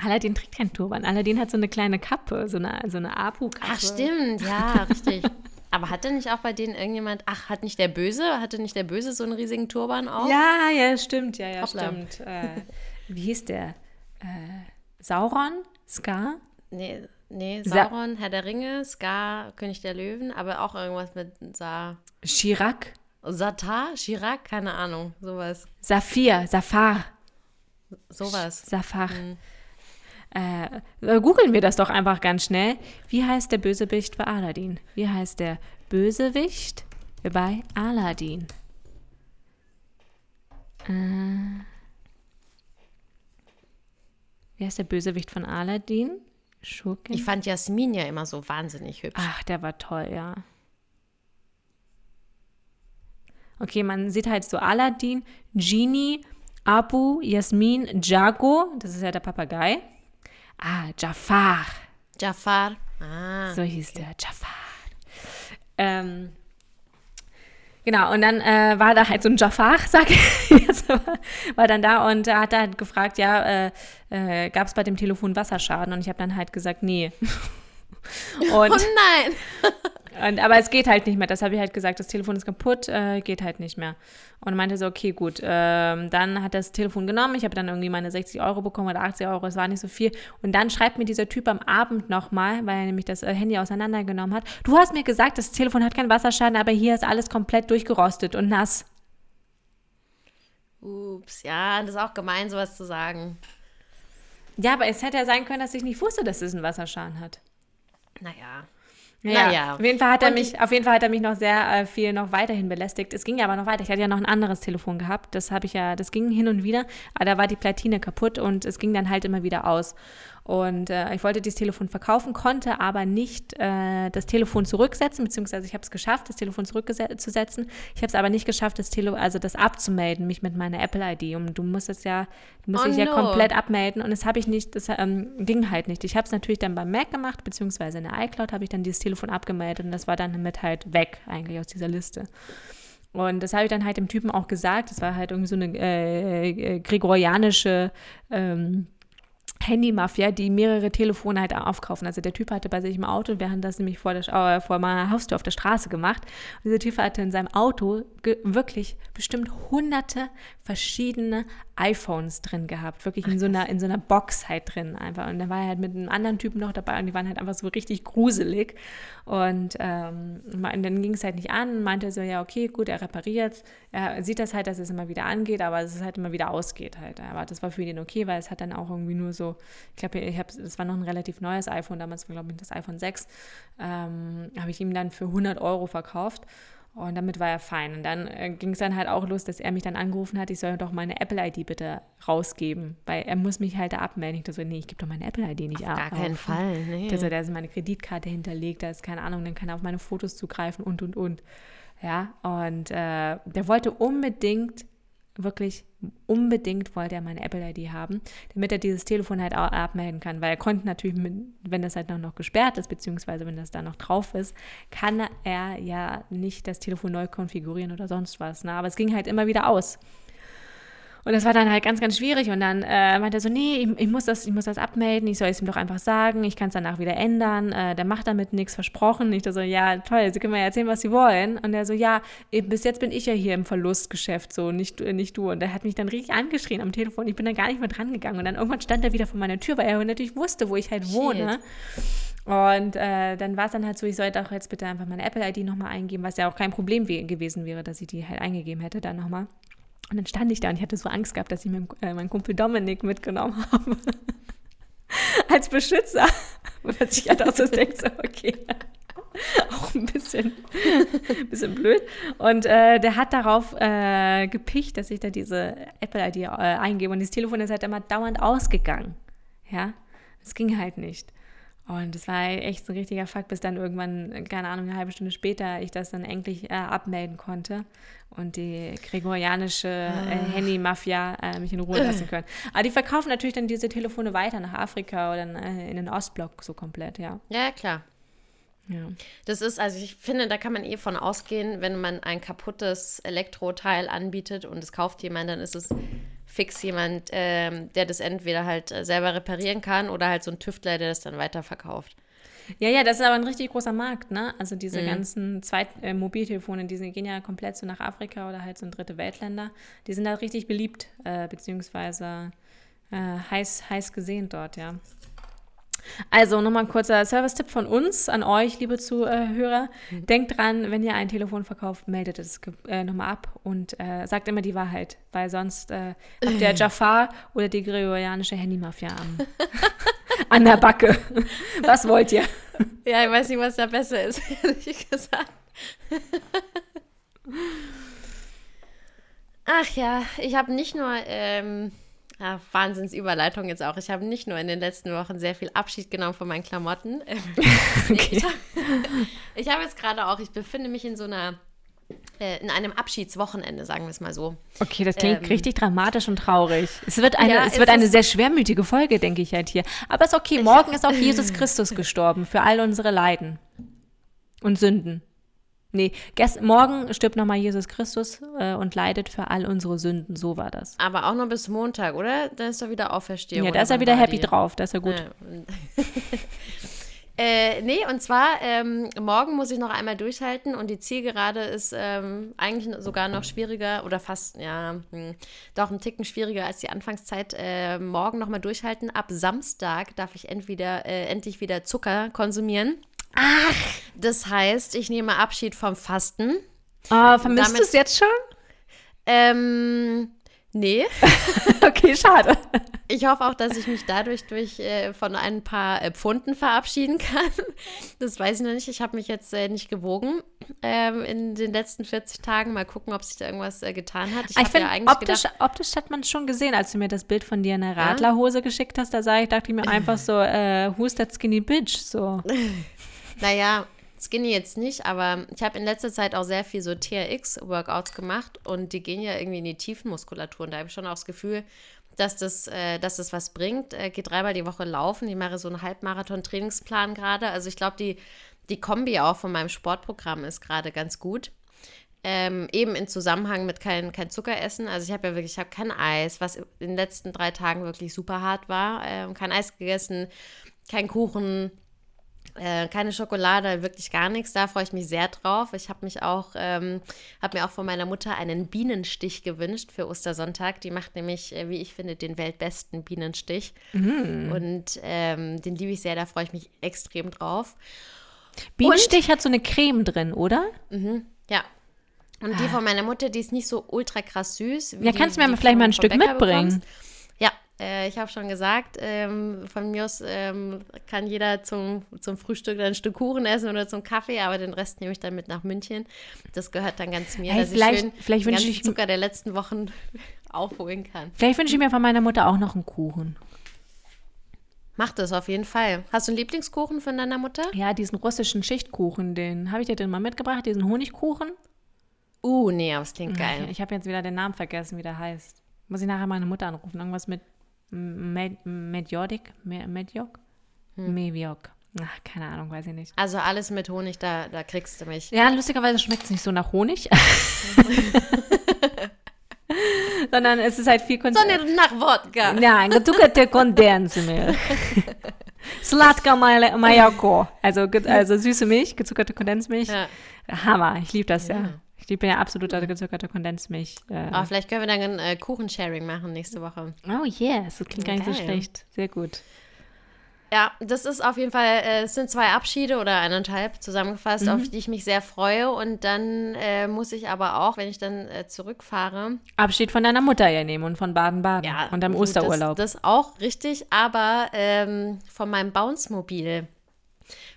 Aladdin trägt keinen Turban. Aladdin hat so eine kleine Kappe, so eine, so eine Apu-Kappe. Ach, stimmt, ja, richtig. Aber hatte nicht auch bei denen irgendjemand, ach, hat nicht der Böse, hatte nicht der Böse so einen riesigen Turban auf? Ja, ja, stimmt, ja, ja, Hoppla. stimmt. Äh, wie hieß der? Äh, Sauron? Scar? Nee, Nee, Sauron, Sa Herr der Ringe, Scar, König der Löwen, aber auch irgendwas mit Sa. Chirac? Satar? Chirac? Keine Ahnung, sowas. Saphir, Safar. Sowas. Safar. Mhm. Äh, googeln wir das doch einfach ganz schnell. Wie heißt der Bösewicht bei Aladdin? Wie heißt der Bösewicht bei Aladdin? Äh, wie heißt der Bösewicht von Aladdin? Schurkin? Ich fand Jasmin ja immer so wahnsinnig hübsch. Ach, der war toll, ja. Okay, man sieht halt so Aladdin, Genie, Abu, Jasmin, Jago, das ist ja der Papagei. Ah, Jafar. Jafar. Ah. So hieß okay. der, Jafar. Ähm, Genau, und dann äh, war da halt so ein Jafar, sag ich jetzt, war dann da und hat halt gefragt, ja, äh, äh, gab es bei dem Telefon Wasserschaden? Und ich habe dann halt gesagt, nee. und, oh nein! Und, aber es geht halt nicht mehr. Das habe ich halt gesagt, das Telefon ist kaputt, äh, geht halt nicht mehr. Und meinte so, okay, gut. Ähm, dann hat das Telefon genommen. Ich habe dann irgendwie meine 60 Euro bekommen oder 80 Euro, es war nicht so viel. Und dann schreibt mir dieser Typ am Abend nochmal, weil er nämlich das äh, Handy auseinandergenommen hat. Du hast mir gesagt, das Telefon hat keinen Wasserschaden, aber hier ist alles komplett durchgerostet und nass. Ups, ja, das ist auch gemein, sowas zu sagen. Ja, aber es hätte ja sein können, dass ich nicht wusste, dass es einen Wasserschaden hat. Naja. Ja, naja. auf jeden Fall hat er mich, auf jeden Fall hat er mich noch sehr äh, viel noch weiterhin belästigt. Es ging ja aber noch weiter. Ich hatte ja noch ein anderes Telefon gehabt. Das habe ich ja, das ging hin und wieder, aber da war die Platine kaputt und es ging dann halt immer wieder aus. Und äh, ich wollte dieses Telefon verkaufen, konnte aber nicht äh, das Telefon zurücksetzen, beziehungsweise ich habe es geschafft, das Telefon zurückzusetzen. Ich habe es aber nicht geschafft, das Tele also das abzumelden, mich mit meiner Apple-ID. Und du musst es ja, du musst oh dich no. ja komplett abmelden. Und das habe ich nicht, das ähm, ging halt nicht. Ich habe es natürlich dann beim Mac gemacht, beziehungsweise in der iCloud habe ich dann dieses Telefon abgemeldet und das war dann mit halt weg eigentlich aus dieser Liste. Und das habe ich dann halt dem Typen auch gesagt. Das war halt irgendwie so eine äh, äh, gregorianische ähm, Handy-Mafia, die mehrere Telefone halt aufkaufen. Also der Typ hatte bei sich im Auto, wir haben das nämlich vor, der, äh, vor meiner Haustür auf der Straße gemacht. Und dieser Typ hatte in seinem Auto wirklich bestimmt hunderte verschiedene iPhones drin gehabt, wirklich in so einer, in so einer Box halt drin einfach. Und dann war er halt mit einem anderen Typen noch dabei und die waren halt einfach so richtig gruselig. Und ähm, dann ging es halt nicht an, meinte so, ja, okay, gut, er repariert Er sieht das halt, dass es immer wieder angeht, aber dass es halt immer wieder ausgeht halt. Aber das war für ihn okay, weil es hat dann auch irgendwie nur so, ich glaube, ich habe, das war noch ein relativ neues iPhone, damals war, glaube ich, das iPhone 6, ähm, habe ich ihm dann für 100 Euro verkauft. Und damit war er fein. Und dann äh, ging es dann halt auch los, dass er mich dann angerufen hat, ich soll doch meine Apple-ID bitte rausgeben, weil er muss mich halt da abmelden. Ich dachte so, nee, ich gebe doch meine Apple-ID nicht auf ab. Gar keinen Fall, nee. Also, da ist meine Kreditkarte hinterlegt, da ist keine Ahnung, dann kann er auf meine Fotos zugreifen und, und, und. Ja, und äh, der wollte unbedingt, wirklich unbedingt wollte er meine Apple-ID haben, damit er dieses Telefon halt auch abmelden kann, weil er konnte natürlich, mit, wenn das halt noch, noch gesperrt ist, beziehungsweise wenn das da noch drauf ist, kann er ja nicht das Telefon neu konfigurieren oder sonst was. Ne? Aber es ging halt immer wieder aus. Und das war dann halt ganz, ganz schwierig. Und dann äh, meinte er so, nee, ich, ich, muss das, ich muss das abmelden, ich soll es ihm doch einfach sagen, ich kann es danach wieder ändern, äh, der macht damit nichts versprochen. Ich da so, ja, toll, Sie können mir erzählen, was Sie wollen. Und er so, ja, bis jetzt bin ich ja hier im Verlustgeschäft, so, nicht, nicht du. Und er hat mich dann richtig angeschrien am Telefon. Ich bin dann gar nicht mehr dran gegangen. Und dann irgendwann stand er wieder vor meiner Tür, weil er natürlich wusste, wo ich halt Shit. wohne. Und äh, dann war es dann halt so, ich sollte auch jetzt bitte einfach meine Apple-ID nochmal eingeben, was ja auch kein Problem gewesen wäre, dass ich die halt eingegeben hätte dann nochmal. Und dann stand ich da und ich hatte so Angst gehabt, dass ich mir äh, meinen Kumpel Dominik mitgenommen habe. Als Beschützer. Weil sich halt auch so denkt, so, okay. auch ein bisschen, bisschen blöd. Und äh, der hat darauf äh, gepicht, dass ich da diese Apple-ID äh, eingebe. Und dieses Telefon ist halt immer dauernd ausgegangen. Ja, es ging halt nicht. Und das war echt so ein richtiger Fakt, bis dann irgendwann, keine Ahnung, eine halbe Stunde später ich das dann endlich äh, abmelden konnte und die gregorianische äh, ah. Handy-Mafia äh, mich in Ruhe lassen können. Aber die verkaufen natürlich dann diese Telefone weiter nach Afrika oder in, äh, in den Ostblock so komplett, ja. Ja, klar. Ja. Das ist, also ich finde, da kann man eh von ausgehen, wenn man ein kaputtes Elektroteil anbietet und es kauft jemand, dann ist es fix jemand, ähm, der das entweder halt äh, selber reparieren kann oder halt so ein Tüftler, der das dann weiterverkauft. Ja, ja, das ist aber ein richtig großer Markt, ne? Also diese mhm. ganzen Zweit äh, Mobiltelefone, die gehen ja komplett so nach Afrika oder halt so in dritte Weltländer. Die sind da richtig beliebt, äh, beziehungsweise äh, heiß, heiß gesehen dort, ja. Also nochmal ein kurzer Service-Tipp von uns an euch, liebe Zuhörer. Mhm. Denkt dran, wenn ihr ein Telefon verkauft, meldet es äh, nochmal ab und äh, sagt immer die Wahrheit, weil sonst äh, habt ihr Jafar oder die gregorianische Handymafia an, an der Backe. Was wollt ihr? Ja, ich weiß nicht, was da besser ist, ehrlich gesagt. Ach ja, ich habe nicht nur ähm, ja, Wahnsinnsüberleitung jetzt auch. Ich habe nicht nur in den letzten Wochen sehr viel Abschied genommen von meinen Klamotten. okay. Ich habe hab jetzt gerade auch, ich befinde mich in so einer, äh, in einem Abschiedswochenende, sagen wir es mal so. Okay, das klingt ähm, richtig dramatisch und traurig. Es wird eine, ja, es wird eine sehr schwermütige Folge, denke ich halt hier. Aber es ist okay, morgen ist auch Jesus Christus gestorben für all unsere Leiden und Sünden. Nee, gest, morgen stirbt nochmal Jesus Christus äh, und leidet für all unsere Sünden. So war das. Aber auch nur bis Montag, oder? Dann ist er wieder Auferstehung. Ja, da ist er wieder happy die? drauf. Da ist er gut. Ja. äh, nee, und zwar, ähm, morgen muss ich noch einmal durchhalten und die Zielgerade ist ähm, eigentlich sogar noch schwieriger oder fast, ja, hm, doch ein Ticken schwieriger als die Anfangszeit. Äh, morgen nochmal durchhalten. Ab Samstag darf ich entweder, äh, endlich wieder Zucker konsumieren. Ach, das heißt, ich nehme Abschied vom Fasten. Ah, vermisst du es jetzt schon? Ähm, nee. okay, schade. Ich hoffe auch, dass ich mich dadurch durch, äh, von ein paar äh, Pfunden verabschieden kann. Das weiß ich noch nicht. Ich habe mich jetzt äh, nicht gewogen ähm, in den letzten 40 Tagen. Mal gucken, ob sich da irgendwas äh, getan hat. Ich, ich finde, ja optisch, optisch hat man schon gesehen, als du mir das Bild von dir in der Radlerhose ja? geschickt hast. Da sah ich, dachte ich mir einfach so, äh, who's that skinny bitch? So. Naja, Skinny jetzt nicht, aber ich habe in letzter Zeit auch sehr viel so TRX-Workouts gemacht und die gehen ja irgendwie in die Tiefenmuskulatur. Und da habe ich schon auch das Gefühl, dass das, äh, dass das was bringt. Äh, gehe dreimal die Woche laufen. Ich mache so einen Halbmarathon-Trainingsplan gerade. Also ich glaube, die, die Kombi auch von meinem Sportprogramm ist gerade ganz gut. Ähm, eben in Zusammenhang mit kein, kein Zucker essen. Also ich habe ja wirklich, ich habe kein Eis, was in den letzten drei Tagen wirklich super hart war. Ähm, kein Eis gegessen, kein Kuchen, äh, keine Schokolade, wirklich gar nichts. Da freue ich mich sehr drauf. Ich habe mich auch, ähm, habe mir auch von meiner Mutter einen Bienenstich gewünscht für Ostersonntag. Die macht nämlich, äh, wie ich finde, den weltbesten Bienenstich. Mm. Und ähm, den liebe ich sehr, da freue ich mich extrem drauf. Bienenstich Und, hat so eine Creme drin, oder? Mhm, ja. Und ah. die von meiner Mutter, die ist nicht so ultra krass süß. ja, kannst du mir vielleicht mal ein Stück Bäcker mitbringen? Bekommst. Äh, ich habe schon gesagt, ähm, von mir aus ähm, kann jeder zum, zum Frühstück ein Stück Kuchen essen oder zum Kaffee, aber den Rest nehme ich dann mit nach München. Das gehört dann ganz mir, hey, dass vielleicht, ich schön vielleicht den ich Zucker der letzten Wochen aufholen kann. Vielleicht wünsche ich mir von meiner Mutter auch noch einen Kuchen. Mach das auf jeden Fall. Hast du einen Lieblingskuchen von deiner Mutter? Ja, diesen russischen Schichtkuchen, den habe ich dir denn mal mitgebracht, diesen Honigkuchen. Uh, nee, aber es klingt geil. Ich, ich habe jetzt wieder den Namen vergessen, wie der heißt. Muss ich nachher meine Mutter anrufen. Irgendwas mit Med Medjodik? Medjok? Hm. Meviok. Ach, keine Ahnung, weiß ich nicht. Also alles mit Honig, da, da kriegst du mich. Ja, lustigerweise schmeckt es nicht so nach Honig. Sondern es ist halt viel Kondensmilch. Sondern nach Wodka. Nein, gezuckerte Kondensmilch. Slatka Mayako. Also, also süße Milch, gezuckerte Kondensmilch. Ja. Hammer, ich liebe das ja. ja. Ich bin ja absoluter gezuckerte Kondensmilch. Äh. Oh, vielleicht können wir dann ein äh, Kuchensharing machen nächste Woche. Oh yes, das klingt gar nicht so schlecht. Sehr gut. Ja, das ist auf jeden Fall, äh, es sind zwei Abschiede oder eineinhalb zusammengefasst, mhm. auf die ich mich sehr freue. Und dann äh, muss ich aber auch, wenn ich dann äh, zurückfahre. Abschied von deiner Mutter ja nehmen und von Baden-Baden ja, und deinem Osterurlaub. Das, das auch richtig, aber ähm, von meinem Bounce-Mobil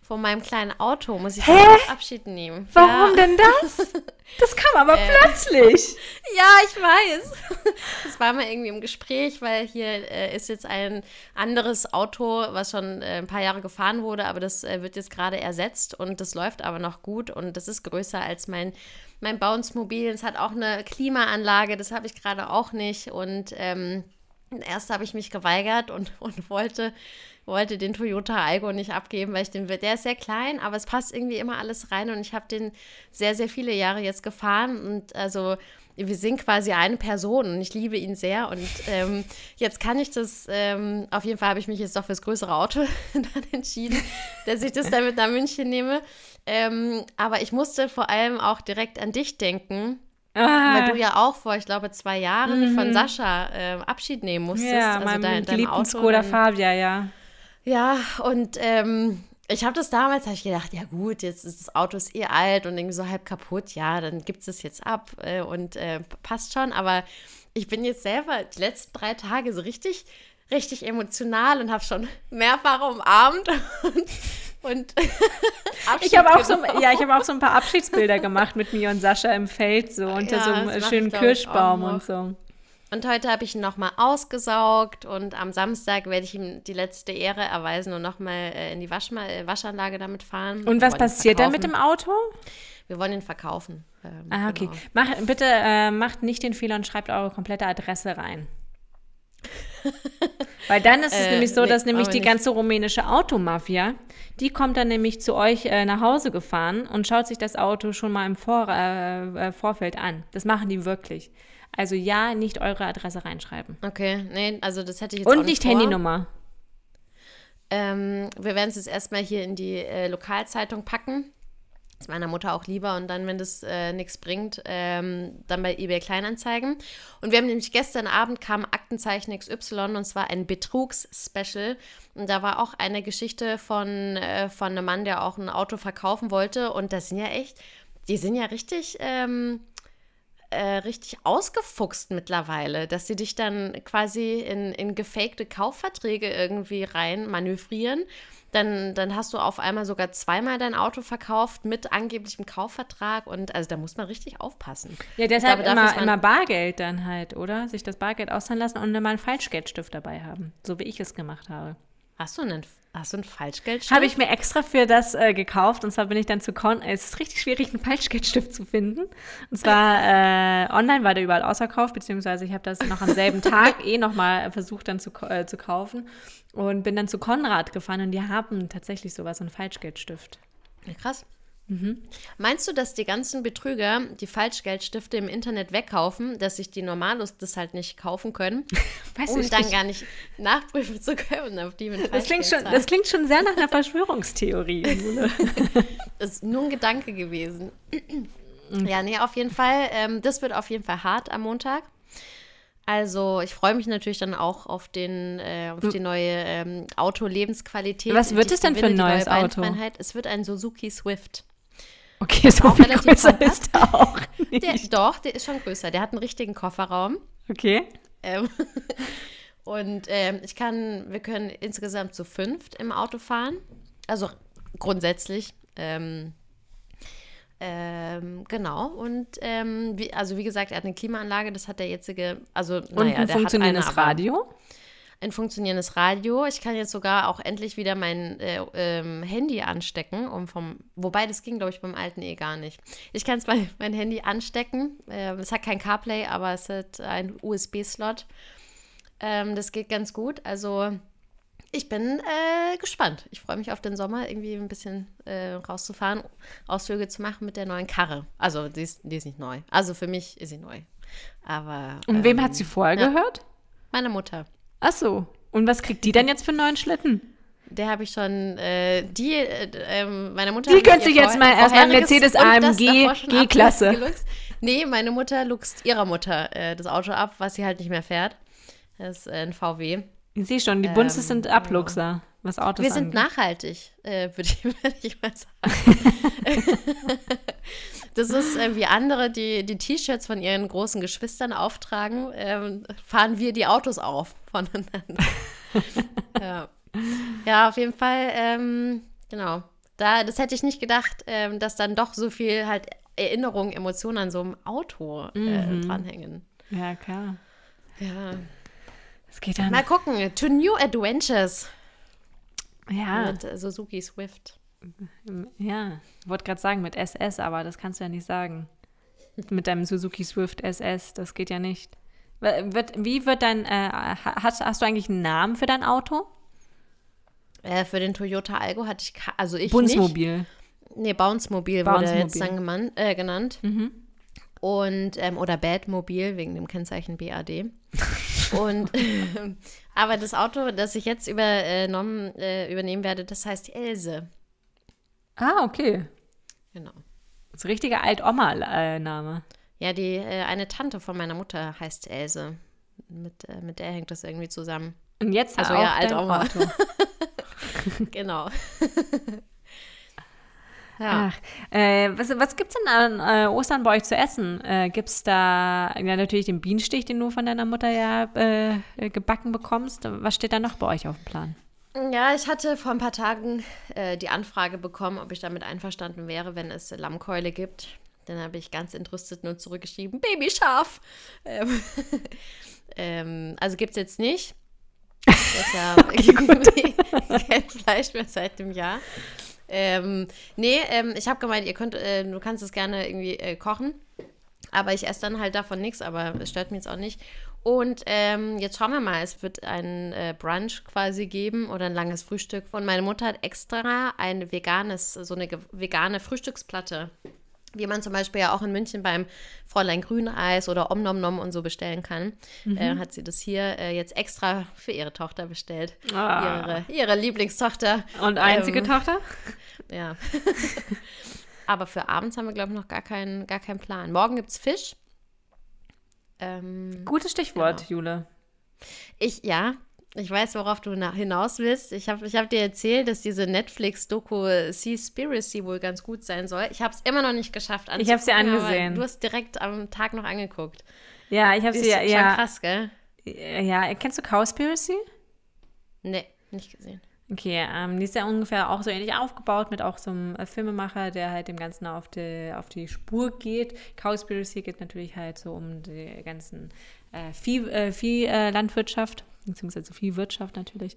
von meinem kleinen Auto muss ich Abschied nehmen. Warum ja. denn das? Das kam aber äh, plötzlich. Ja, ich weiß. Das war mal irgendwie im Gespräch, weil hier äh, ist jetzt ein anderes Auto, was schon äh, ein paar Jahre gefahren wurde, aber das äh, wird jetzt gerade ersetzt und das läuft aber noch gut und das ist größer als mein, mein Bounce-Mobil. Es hat auch eine Klimaanlage, das habe ich gerade auch nicht und ähm, erst habe ich mich geweigert und, und wollte wollte den Toyota Algo nicht abgeben, weil ich den, der ist sehr klein, aber es passt irgendwie immer alles rein und ich habe den sehr, sehr viele Jahre jetzt gefahren und also wir sind quasi eine Person und ich liebe ihn sehr und ähm, jetzt kann ich das, ähm, auf jeden Fall habe ich mich jetzt doch fürs größere Auto dann entschieden, dass ich das dann mit nach München nehme, ähm, aber ich musste vor allem auch direkt an dich denken, Ah. Weil du ja auch vor, ich glaube, zwei Jahren mhm. von Sascha äh, Abschied nehmen musstest. Ja, also meinem dein, dein geliebten Auto, Skoda Fabia, ja. Ja, und ähm, ich habe das damals, habe ich gedacht, ja gut, jetzt ist das Auto ist eh alt und irgendwie so halb kaputt, ja, dann gibt es das jetzt ab äh, und äh, passt schon. Aber ich bin jetzt selber die letzten drei Tage so richtig, richtig emotional und habe schon mehrfach umarmt und, und ich habe auch so, ja, ich habe auch so ein paar Abschiedsbilder gemacht mit mir und Sascha im Feld so unter ja, so einem schönen Kirschbaum und so. Und heute habe ich ihn nochmal ausgesaugt und am Samstag werde ich ihm die letzte Ehre erweisen und nochmal äh, in die Waschma äh, Waschanlage damit fahren. Und was passiert dann mit dem Auto? Wir wollen ihn verkaufen. Ähm, ah, okay. Genau. Mach, bitte äh, macht nicht den Fehler und schreibt eure komplette Adresse rein. Weil dann ist es äh, nämlich so, dass nee, nämlich die ganze rumänische Automafia, die kommt dann nämlich zu euch äh, nach Hause gefahren und schaut sich das Auto schon mal im Vor äh, äh Vorfeld an. Das machen die wirklich. Also ja, nicht eure Adresse reinschreiben. Okay, nee, also das hätte ich jetzt Und auch nicht, nicht Handynummer. Ähm, wir werden es jetzt erstmal hier in die äh, Lokalzeitung packen. Das ist meiner Mutter auch lieber und dann, wenn das äh, nichts bringt, ähm, dann bei eBay Kleinanzeigen. Und wir haben nämlich gestern Abend kam Aktenzeichen XY und zwar ein Betrugs-Special. Und da war auch eine Geschichte von, äh, von einem Mann, der auch ein Auto verkaufen wollte. Und das sind ja echt, die sind ja richtig. Ähm, äh, richtig ausgefuchst mittlerweile, dass sie dich dann quasi in, in gefakte Kaufverträge irgendwie rein manövrieren. Dann, dann hast du auf einmal sogar zweimal dein Auto verkauft mit angeblichem Kaufvertrag und also da muss man richtig aufpassen. Ja, deshalb glaube, immer, immer Bargeld dann halt, oder? Sich das Bargeld auszahlen lassen und immer einen Falschgeldstift dabei haben, so wie ich es gemacht habe. Hast du einen, hast du einen Falschgeldstift? Habe ich mir extra für das äh, gekauft. Und zwar bin ich dann zu Con. Es ist richtig schwierig, einen Falschgeldstift zu finden. Und zwar äh, online war der überall ausverkauft, beziehungsweise ich habe das noch am selben Tag eh nochmal versucht dann zu, äh, zu kaufen. Und bin dann zu Konrad gefahren und die haben tatsächlich sowas, einen Falschgeldstift. Ja, krass. Mhm. Meinst du, dass die ganzen Betrüger die Falschgeldstifte im Internet wegkaufen, dass sich die Normalos das halt nicht kaufen können, Weiß um dann nicht. gar nicht nachprüfen zu können, auf die mit das klingt, schon, das klingt schon sehr nach einer Verschwörungstheorie. das ist nur ein Gedanke gewesen. ja, nee, auf jeden Fall. Ähm, das wird auf jeden Fall hart am Montag. Also ich freue mich natürlich dann auch auf, den, äh, auf die neue ähm, Auto-Lebensqualität. Was wird es denn für ein neues Auto? Es wird ein Suzuki Swift. Okay, so viel größer kompakt. ist er auch nicht. Der, doch, der ist schon größer. Der hat einen richtigen Kofferraum. Okay. Ähm, und ähm, ich kann, wir können insgesamt zu fünft im Auto fahren. Also grundsätzlich. Ähm, ähm, genau. Und ähm, wie, also wie gesagt, er hat eine Klimaanlage, das hat der jetzige, also und naja, ein funktionierendes Radio? Ein funktionierendes Radio. Ich kann jetzt sogar auch endlich wieder mein äh, ähm, Handy anstecken, um vom, wobei das ging, glaube ich, beim alten eh gar nicht. Ich kann zwar mein Handy anstecken, äh, es hat kein CarPlay, aber es hat einen USB-Slot. Ähm, das geht ganz gut. Also ich bin äh, gespannt. Ich freue mich auf den Sommer, irgendwie ein bisschen äh, rauszufahren, Ausflüge zu machen mit der neuen Karre. Also die ist, die ist nicht neu. Also für mich ist sie neu. Aber. Und ähm, wem hat sie vorher ja, gehört? Meine Mutter. Ach so. Und was kriegt die denn jetzt für einen neuen Schlitten? Der habe ich schon, äh, die, äh, ähm, meine Mutter. Die könnte sich jetzt mal erstmal Mercedes AMG G-Klasse. Nee, meine Mutter luchst ihrer Mutter äh, das Auto ab, was sie halt nicht mehr fährt. Das ist ein VW. Ich sehe schon, die Bunzes ähm, sind Abluchser, was Autos Wir angeht. sind nachhaltig, äh, würde ich, würd ich mal sagen. Das ist äh, wie andere, die die T-Shirts von ihren großen Geschwistern auftragen, ähm, fahren wir die Autos auf voneinander. ja. ja, auf jeden Fall, ähm, genau. Da, das hätte ich nicht gedacht, ähm, dass dann doch so viel halt Erinnerungen, Emotionen an so einem Auto äh, mhm. dranhängen. Ja, klar. Ja. Es geht dann. Mal gucken. To New Adventures. Ja. Mit äh, Suzuki Swift. Ja, ich wollte gerade sagen mit SS, aber das kannst du ja nicht sagen. mit deinem Suzuki Swift SS, das geht ja nicht. Wie wird dein, äh, hast, hast du eigentlich einen Namen für dein Auto? Äh, für den Toyota Algo hatte ich, also ich Bundesmobil. nicht. Nee, Bounce-Mobil wurde jetzt dann äh, genannt. Mhm. Und, ähm, oder Badmobil wegen dem Kennzeichen BAD. Und, aber das Auto, das ich jetzt übernommen, äh, übernehmen werde, das heißt Else. Ah, okay. Genau. Das ist ein richtiger Alt-Oma-Name. Ja, die äh, eine Tante von meiner Mutter heißt Else. Mit, äh, mit der hängt das irgendwie zusammen. Und jetzt also auch ja, Alt-Oma. genau. Ja. Ach, äh, was, was gibt es denn an äh, Ostern bei euch zu essen? Äh, gibt es da ja, natürlich den Bienenstich, den du von deiner Mutter ja äh, gebacken bekommst? Was steht da noch bei euch auf dem Plan? Ja, ich hatte vor ein paar Tagen äh, die Anfrage bekommen, ob ich damit einverstanden wäre, wenn es Lammkeule gibt. Dann habe ich ganz entrüstet nur zurückgeschrieben, Babyschaf. Ähm, ähm, also gibt es jetzt nicht. Deshalb kein Fleisch mehr seit dem Jahr. Ähm, nee, ähm, ich habe gemeint, ihr könnt, äh, du kannst es gerne irgendwie äh, kochen. Aber ich esse dann halt davon nichts, aber es stört mich jetzt auch nicht. Und ähm, jetzt schauen wir mal, es wird ein äh, Brunch quasi geben oder ein langes Frühstück. Und meine Mutter hat extra ein veganes, so eine vegane Frühstücksplatte, wie man zum Beispiel ja auch in München beim Fräulein Grüneis oder Omnomnom und so bestellen kann. Mhm. Äh, hat sie das hier äh, jetzt extra für ihre Tochter bestellt. Ah. Ihre, ihre Lieblingstochter. Und einzige ähm, Tochter? Ja. Aber für abends haben wir, glaube ich, noch gar keinen gar kein Plan. Morgen gibt es Fisch. Ähm, Gutes Stichwort, genau. Jule. Ich, ja, ich weiß, worauf du hinaus willst. Ich habe ich hab dir erzählt, dass diese Netflix-Doku Seaspiracy wohl ganz gut sein soll. Ich habe es immer noch nicht geschafft anzugucken. Ich habe sie angesehen. Du hast direkt am Tag noch angeguckt. Ja, ich habe sie ja. ja krass, gell? Ja, kennst du Cowspiracy? Nee, nicht gesehen. Okay, ähm, die ist ja ungefähr auch so ähnlich aufgebaut mit auch so einem äh, Filmemacher, der halt dem Ganzen auf die, auf die Spur geht. Cowspiracy geht natürlich halt so um die ganzen äh, Vieh, äh, Viehlandwirtschaft, beziehungsweise Viehwirtschaft natürlich.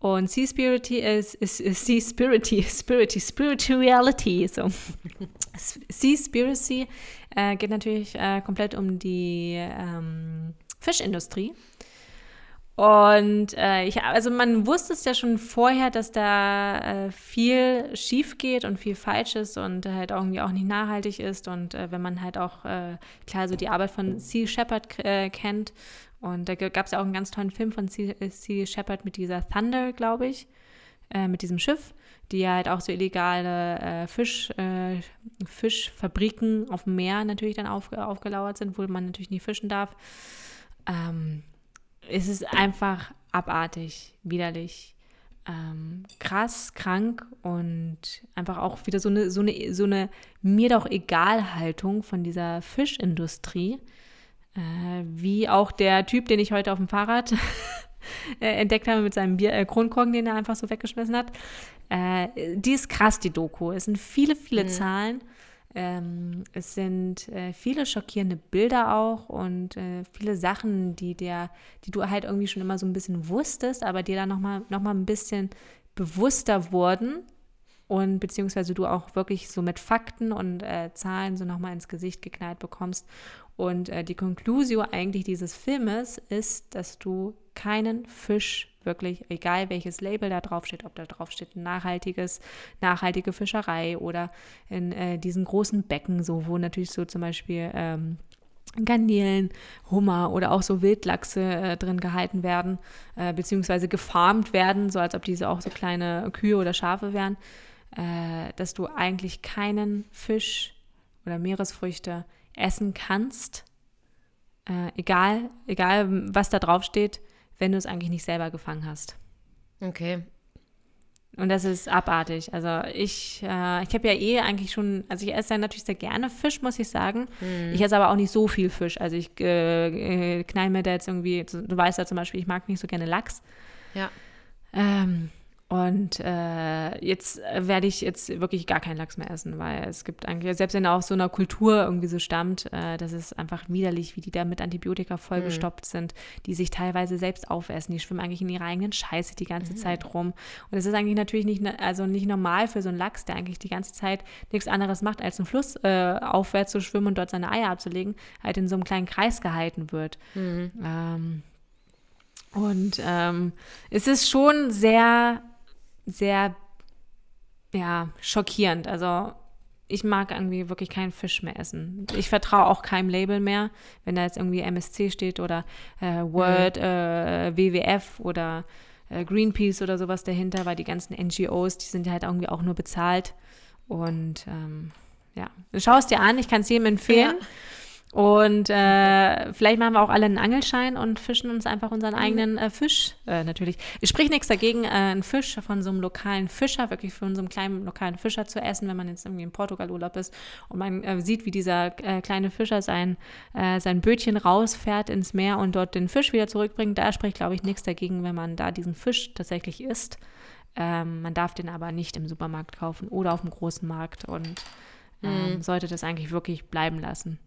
Und Seaspirity ist, ist, ist Seaspirity, Spirity, Spirituality, so. Seaspiracy äh, geht natürlich äh, komplett um die ähm, Fischindustrie. Und äh, ich, also man wusste es ja schon vorher, dass da äh, viel schief geht und viel falsch ist und halt irgendwie auch nicht nachhaltig ist. Und äh, wenn man halt auch äh, klar so die Arbeit von Sea Shepherd äh, kennt. Und da gab es ja auch einen ganz tollen Film von Sea, äh, sea Shepherd mit dieser Thunder, glaube ich, mit diesem Schiff, die ja halt auch so illegale Fisch, Fischfabriken auf dem Meer natürlich dann auf, aufgelauert sind, wo man natürlich nie fischen darf. Ähm, es ist einfach abartig, widerlich, ähm, krass, krank und einfach auch wieder so eine, so eine, so eine mir doch egal Haltung von dieser Fischindustrie. Äh, wie auch der Typ, den ich heute auf dem Fahrrad äh, entdeckt habe mit seinem Bier, äh, Kronkorken, den er einfach so weggeschmissen hat. Äh, die ist krass, die Doku. Es sind viele, viele mhm. Zahlen. Ähm, es sind äh, viele schockierende Bilder auch und äh, viele Sachen, die der, die du halt irgendwie schon immer so ein bisschen wusstest, aber dir dann nochmal noch mal ein bisschen bewusster wurden und beziehungsweise du auch wirklich so mit Fakten und äh, Zahlen so nochmal ins Gesicht geknallt bekommst. Und äh, die Konklusion eigentlich dieses Filmes ist, dass du keinen Fisch wirklich, egal welches Label da drauf steht, ob da drauf steht nachhaltiges, nachhaltige Fischerei oder in äh, diesen großen Becken, so wo natürlich so zum Beispiel ähm, Garnelen, Hummer oder auch so Wildlachse äh, drin gehalten werden, äh, beziehungsweise gefarmt werden, so als ob diese auch so kleine Kühe oder Schafe wären, äh, dass du eigentlich keinen Fisch oder Meeresfrüchte essen kannst, äh, egal, egal was da drauf steht, wenn du es eigentlich nicht selber gefangen hast. Okay. Und das ist abartig. Also ich, äh, ich habe ja eh eigentlich schon, also ich esse ja natürlich sehr gerne Fisch, muss ich sagen. Mhm. Ich esse aber auch nicht so viel Fisch. Also ich äh, äh knall mir da jetzt irgendwie, du weißt ja zum Beispiel, ich mag nicht so gerne Lachs. Ja. Ähm, und äh, jetzt werde ich jetzt wirklich gar keinen Lachs mehr essen, weil es gibt eigentlich, selbst wenn er aus so einer Kultur irgendwie so stammt, äh, das ist einfach widerlich, wie die da mit Antibiotika vollgestopft mhm. sind, die sich teilweise selbst aufessen. Die schwimmen eigentlich in ihrer eigenen Scheiße die ganze mhm. Zeit rum. Und es ist eigentlich natürlich nicht, also nicht normal für so einen Lachs, der eigentlich die ganze Zeit nichts anderes macht, als einen Fluss äh, aufwärts zu schwimmen und dort seine Eier abzulegen, halt in so einem kleinen Kreis gehalten wird. Mhm. Ähm, und ähm, es ist schon sehr sehr, ja, schockierend. Also ich mag irgendwie wirklich keinen Fisch mehr essen. Ich vertraue auch keinem Label mehr, wenn da jetzt irgendwie MSC steht oder äh, World, mhm. äh, WWF oder äh, Greenpeace oder sowas dahinter, weil die ganzen NGOs, die sind ja halt irgendwie auch nur bezahlt. Und ähm, ja, schau es dir an, ich kann es jedem empfehlen. Ja. Und äh, vielleicht machen wir auch alle einen Angelschein und fischen uns einfach unseren mhm. eigenen äh, Fisch. Äh, natürlich. Ich sprich nichts dagegen, äh, einen Fisch von so einem lokalen Fischer, wirklich von so einem kleinen lokalen Fischer zu essen, wenn man jetzt irgendwie in Portugal Urlaub ist und man äh, sieht, wie dieser äh, kleine Fischer sein, sein Bötchen rausfährt ins Meer und dort den Fisch wieder zurückbringt. Da spricht, glaube ich, nichts dagegen, wenn man da diesen Fisch tatsächlich isst. Ähm, man darf den aber nicht im Supermarkt kaufen oder auf dem großen Markt und ähm, mhm. sollte das eigentlich wirklich bleiben lassen.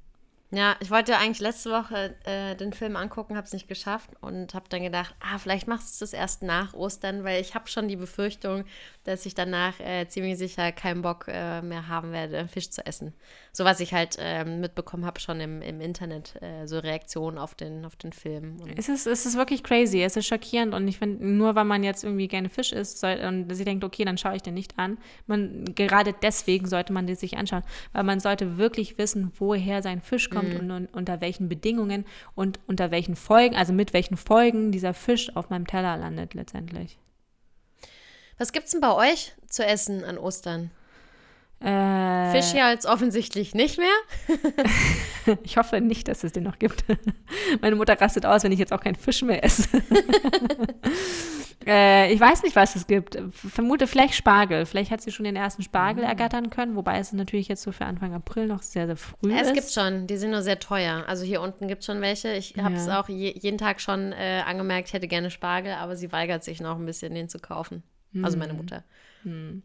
Ja, ich wollte eigentlich letzte Woche äh, den Film angucken, habe es nicht geschafft und habe dann gedacht, ah, vielleicht machst du es erst nach Ostern, weil ich habe schon die Befürchtung, dass ich danach äh, ziemlich sicher keinen Bock äh, mehr haben werde, Fisch zu essen. So was ich halt ähm, mitbekommen habe schon im, im Internet, äh, so Reaktionen auf den, auf den Film. Es, ist, es ist wirklich crazy, es ist schockierend und ich finde, nur weil man jetzt irgendwie gerne Fisch isst soll, und sie denkt, okay, dann schaue ich den nicht an, man, gerade deswegen sollte man den sich anschauen, weil man sollte wirklich wissen, woher sein Fisch kommt kommt mhm. und, und, unter welchen Bedingungen und unter welchen Folgen, also mit welchen Folgen dieser Fisch auf meinem Teller landet letztendlich. Was gibt's denn bei euch zu essen an Ostern? Äh, Fisch ja jetzt offensichtlich nicht mehr. ich hoffe nicht, dass es den noch gibt. Meine Mutter rastet aus, wenn ich jetzt auch keinen Fisch mehr esse. äh, ich weiß nicht, was es gibt. Vermute vielleicht Spargel. Vielleicht hat sie schon den ersten Spargel mhm. ergattern können, wobei es natürlich jetzt so für Anfang April noch sehr, sehr früh es ist. Es gibt schon, die sind nur sehr teuer. Also hier unten gibt es schon welche. Ich habe es ja. auch je, jeden Tag schon äh, angemerkt, ich hätte gerne Spargel, aber sie weigert sich noch ein bisschen, den zu kaufen. Mhm. Also meine Mutter. Mhm.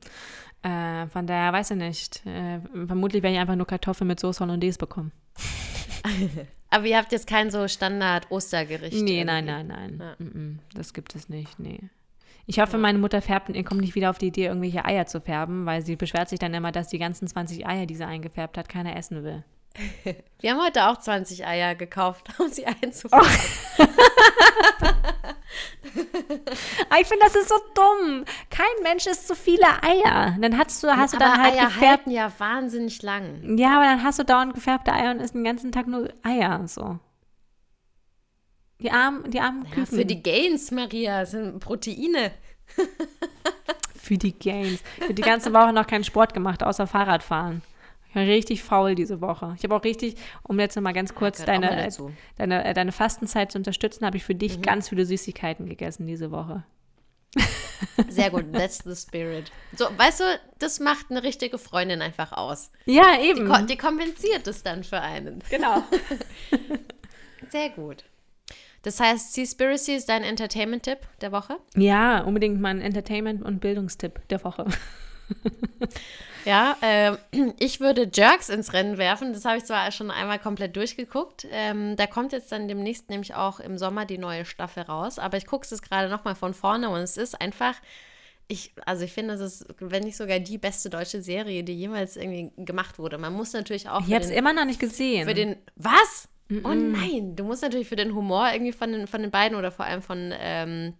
Äh, von daher weiß ich nicht. Äh, vermutlich werde ich einfach nur Kartoffeln mit Soße Hollandaise bekommen. Aber ihr habt jetzt kein so Standard-Ostergericht? Nee, nein, nein, nein. Ja. Das gibt es nicht, nee. Ich hoffe, meine Mutter färbt, ihr kommt nicht wieder auf die Idee, irgendwelche Eier zu färben, weil sie beschwert sich dann immer, dass die ganzen 20 Eier, die sie eingefärbt hat, keiner essen will. Wir haben heute auch 20 Eier gekauft, um sie einzufärben. Oh. Ich finde, das ist so dumm. Kein Mensch isst so viele Eier. Dann hast du, hast du dann halt Eier gefärbt. halten ja wahnsinnig lang. Ja, aber dann hast du dauernd gefärbte Eier und isst den ganzen Tag nur Eier. So. Die armen, die armen ja, Küken. Für die Gains, Maria, sind Proteine. für die Gains. Ich habe die ganze Woche noch keinen Sport gemacht, außer Fahrradfahren. Ich war richtig faul diese Woche. Ich habe auch richtig, um jetzt nochmal ganz kurz ja, deine, deine, äh, deine Fastenzeit zu unterstützen, habe ich für dich mhm. ganz viele Süßigkeiten gegessen diese Woche. Sehr gut, that's the spirit. So, weißt du, das macht eine richtige Freundin einfach aus. Ja, eben. Die, die kompensiert es dann für einen. Genau. Sehr gut. Das heißt, Seaspiracy ist dein Entertainment-Tipp der Woche? Ja, unbedingt mal ein Entertainment- und Bildungstipp der Woche. Ja, äh, ich würde Jerks ins Rennen werfen. Das habe ich zwar schon einmal komplett durchgeguckt. Ähm, da kommt jetzt dann demnächst nämlich auch im Sommer die neue Staffel raus. Aber ich gucke es gerade nochmal von vorne und es ist einfach, ich, also ich finde, das ist, wenn nicht sogar die beste deutsche Serie, die jemals irgendwie gemacht wurde. Man muss natürlich auch. Ich habe es immer noch nicht gesehen. Für den, was? Mm -mm. Oh nein, du musst natürlich für den Humor irgendwie von den, von den beiden oder vor allem von ähm,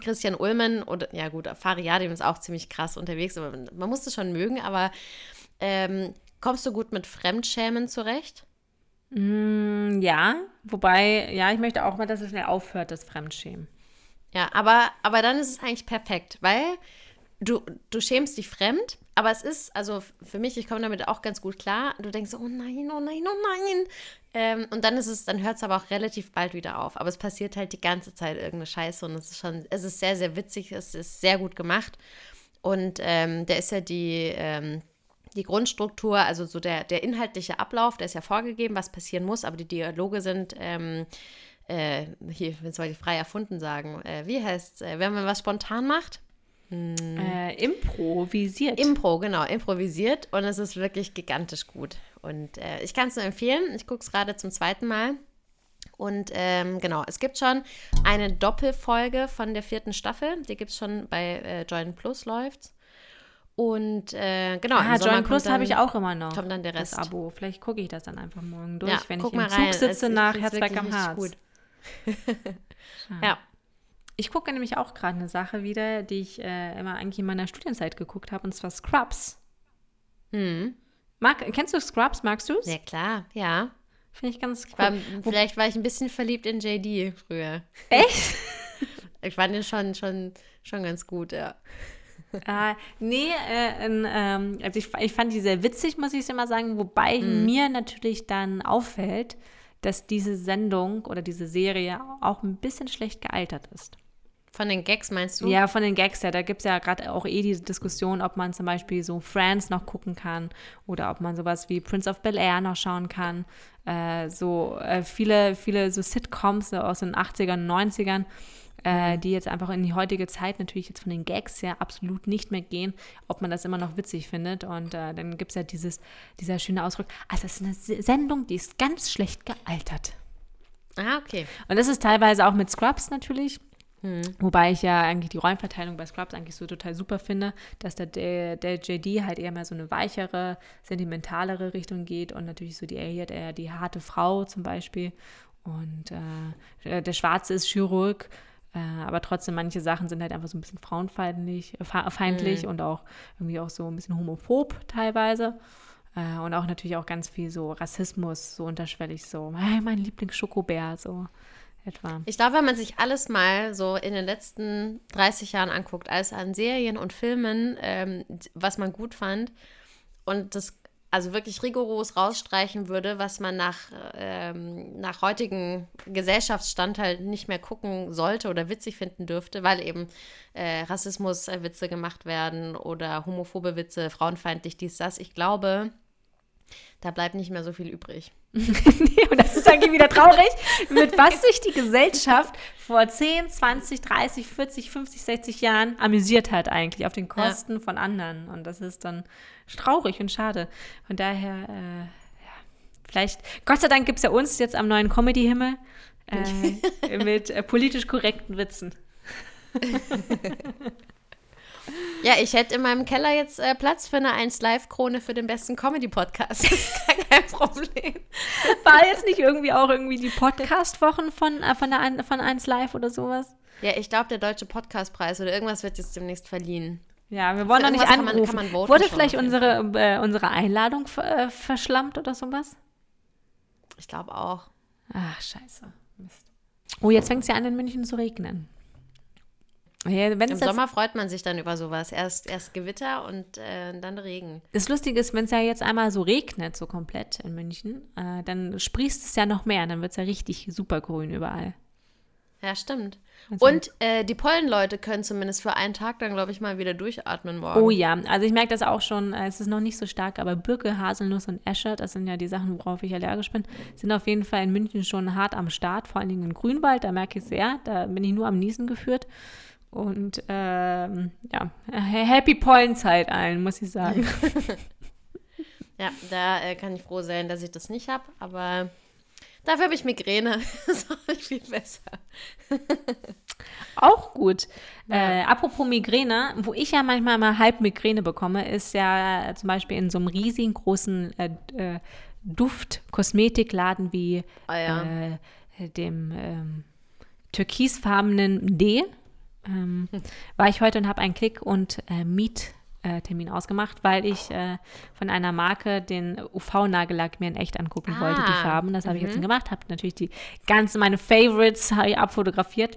Christian Ullmann oder ja gut, Fariadim ist auch ziemlich krass unterwegs, aber man muss das schon mögen, aber ähm, kommst du gut mit Fremdschämen zurecht? Mm, ja, wobei, ja, ich möchte auch mal, dass es schnell aufhört, das Fremdschämen. Ja, aber, aber dann ist es eigentlich perfekt, weil du, du schämst dich fremd, aber es ist, also für mich, ich komme damit auch ganz gut klar. Du denkst, oh nein, oh nein, oh nein. Ähm, und dann ist es, dann hört es aber auch relativ bald wieder auf. Aber es passiert halt die ganze Zeit irgendeine Scheiße und es ist schon, es ist sehr, sehr witzig, es ist sehr gut gemacht. Und ähm, der ist ja die, ähm, die Grundstruktur, also so der, der inhaltliche Ablauf, der ist ja vorgegeben, was passieren muss, aber die Dialoge sind, ähm, äh, hier, jetzt soll ich frei erfunden sagen, äh, wie heißt es, äh, wenn man was spontan macht? Hm. Äh, improvisiert. Impro, genau, improvisiert und es ist wirklich gigantisch gut. Und äh, ich kann es nur empfehlen. Ich gucke es gerade zum zweiten Mal. Und ähm, genau, es gibt schon eine Doppelfolge von der vierten Staffel. Die gibt es schon bei äh, Join Plus läuft's. Und äh, genau, ah, Join Plus habe ich auch immer noch. Kommt dann der Rest. Das Abo. Vielleicht gucke ich das dann einfach morgen durch, ja, wenn ich im Zug sitze es, nach Herzberg am Harz. Gut. ja. Ich gucke nämlich auch gerade eine Sache wieder, die ich äh, immer eigentlich in meiner Studienzeit geguckt habe, und zwar Scrubs. Hm. Mag, kennst du Scrubs? Magst du es? Ja, klar, ja. Finde ich ganz cool. War, vielleicht war ich ein bisschen verliebt in JD früher. Echt? ich fand den schon, schon, schon ganz gut, ja. Äh, nee, äh, ähm, also ich, ich fand die sehr witzig, muss ich immer sagen, wobei mm. mir natürlich dann auffällt, dass diese Sendung oder diese Serie auch ein bisschen schlecht gealtert ist. Von den Gags meinst du? Ja, von den Gags, ja. Da gibt es ja gerade auch eh diese Diskussion, ob man zum Beispiel so Friends noch gucken kann oder ob man sowas wie Prince of Bel Air noch schauen kann. Äh, so äh, viele, viele so Sitcoms so aus den 80ern, 90ern, äh, die jetzt einfach in die heutige Zeit natürlich jetzt von den Gags ja absolut nicht mehr gehen, ob man das immer noch witzig findet. Und äh, dann gibt es ja dieses, dieser schöne Ausdruck, also es ist eine Sendung, die ist ganz schlecht gealtert. Ah, okay. Und das ist teilweise auch mit Scrubs natürlich. Hm. Wobei ich ja eigentlich die Rollenverteilung bei Scrubs eigentlich so total super finde, dass der, der, der JD halt eher mehr so eine weichere, sentimentalere Richtung geht und natürlich so die Elliot eher die harte Frau zum Beispiel. Und äh, der Schwarze ist Chirurg, äh, aber trotzdem manche Sachen sind halt einfach so ein bisschen frauenfeindlich äh, feindlich hm. und auch irgendwie auch so ein bisschen homophob teilweise. Äh, und auch natürlich auch ganz viel so Rassismus, so unterschwellig, so, hey, mein Lieblings-Schokobär, so etwa. Ich glaube, wenn man sich alles mal so in den letzten 30 Jahren anguckt, alles an Serien und Filmen, ähm, was man gut fand und das also wirklich rigoros rausstreichen würde, was man nach, ähm, nach heutigem Gesellschaftsstand halt nicht mehr gucken sollte oder witzig finden dürfte, weil eben äh, Rassismus-Witze gemacht werden oder homophobe Witze, frauenfeindlich dies, das. Ich glaube, da bleibt nicht mehr so viel übrig. nee, und das ist eigentlich wieder traurig, mit was sich die Gesellschaft vor 10, 20, 30, 40, 50, 60 Jahren amüsiert hat eigentlich auf den Kosten ja. von anderen. Und das ist dann traurig und schade. Von daher, äh, ja, vielleicht, Gott sei Dank gibt es ja uns jetzt am neuen Comedy-Himmel äh, mit äh, politisch korrekten Witzen. Ja, ich hätte in meinem Keller jetzt äh, Platz für eine 1 Live-Krone für den besten Comedy-Podcast. Das ist kein Problem. War jetzt nicht irgendwie auch irgendwie die Podcast-Wochen von, äh, von, der, von 1 Live oder sowas? Ja, ich glaube, der Deutsche Podcastpreis oder irgendwas wird jetzt demnächst verliehen. Ja, wir wollen noch nicht anrufen. Kann man, kann man voten Wurde vielleicht unsere, äh, unsere Einladung äh, verschlammt oder sowas? Ich glaube auch. Ach, scheiße. Mist. Oh, jetzt fängt es ja an, in München zu regnen. Ja, Im Sommer freut man sich dann über sowas. Erst, erst Gewitter und äh, dann Regen. Das Lustige ist, wenn es ja jetzt einmal so regnet, so komplett in München, äh, dann sprießt es ja noch mehr. Dann wird es ja richtig super grün überall. Ja, stimmt. Also, und äh, die Pollenleute können zumindest für einen Tag dann, glaube ich, mal wieder durchatmen morgen. Oh ja, also ich merke das auch schon, äh, es ist noch nicht so stark, aber Birke, Haselnuss und Esche, das sind ja die Sachen, worauf ich allergisch bin, sind auf jeden Fall in München schon hart am Start, vor allen Dingen in Grünwald, da merke ich es sehr, da bin ich nur am Niesen geführt. Und ähm, ja, Happy Pollenzeit allen, muss ich sagen. ja, da äh, kann ich froh sein, dass ich das nicht habe, aber dafür habe ich Migräne. das ist auch viel besser. Auch gut. Ja. Äh, apropos Migräne, wo ich ja manchmal mal halb Migräne bekomme, ist ja zum Beispiel in so einem riesigen großen äh, äh, Duft-Kosmetikladen wie oh ja. äh, dem ähm, türkisfarbenen D. Ähm, hm. War ich heute und habe einen Klick und äh, Meet Termin ausgemacht, weil ich äh, von einer Marke den UV-Nagellack mir in echt angucken ah, wollte, die Farben. Das habe ich jetzt mhm. gemacht, habe natürlich die ganzen meine Favorites abfotografiert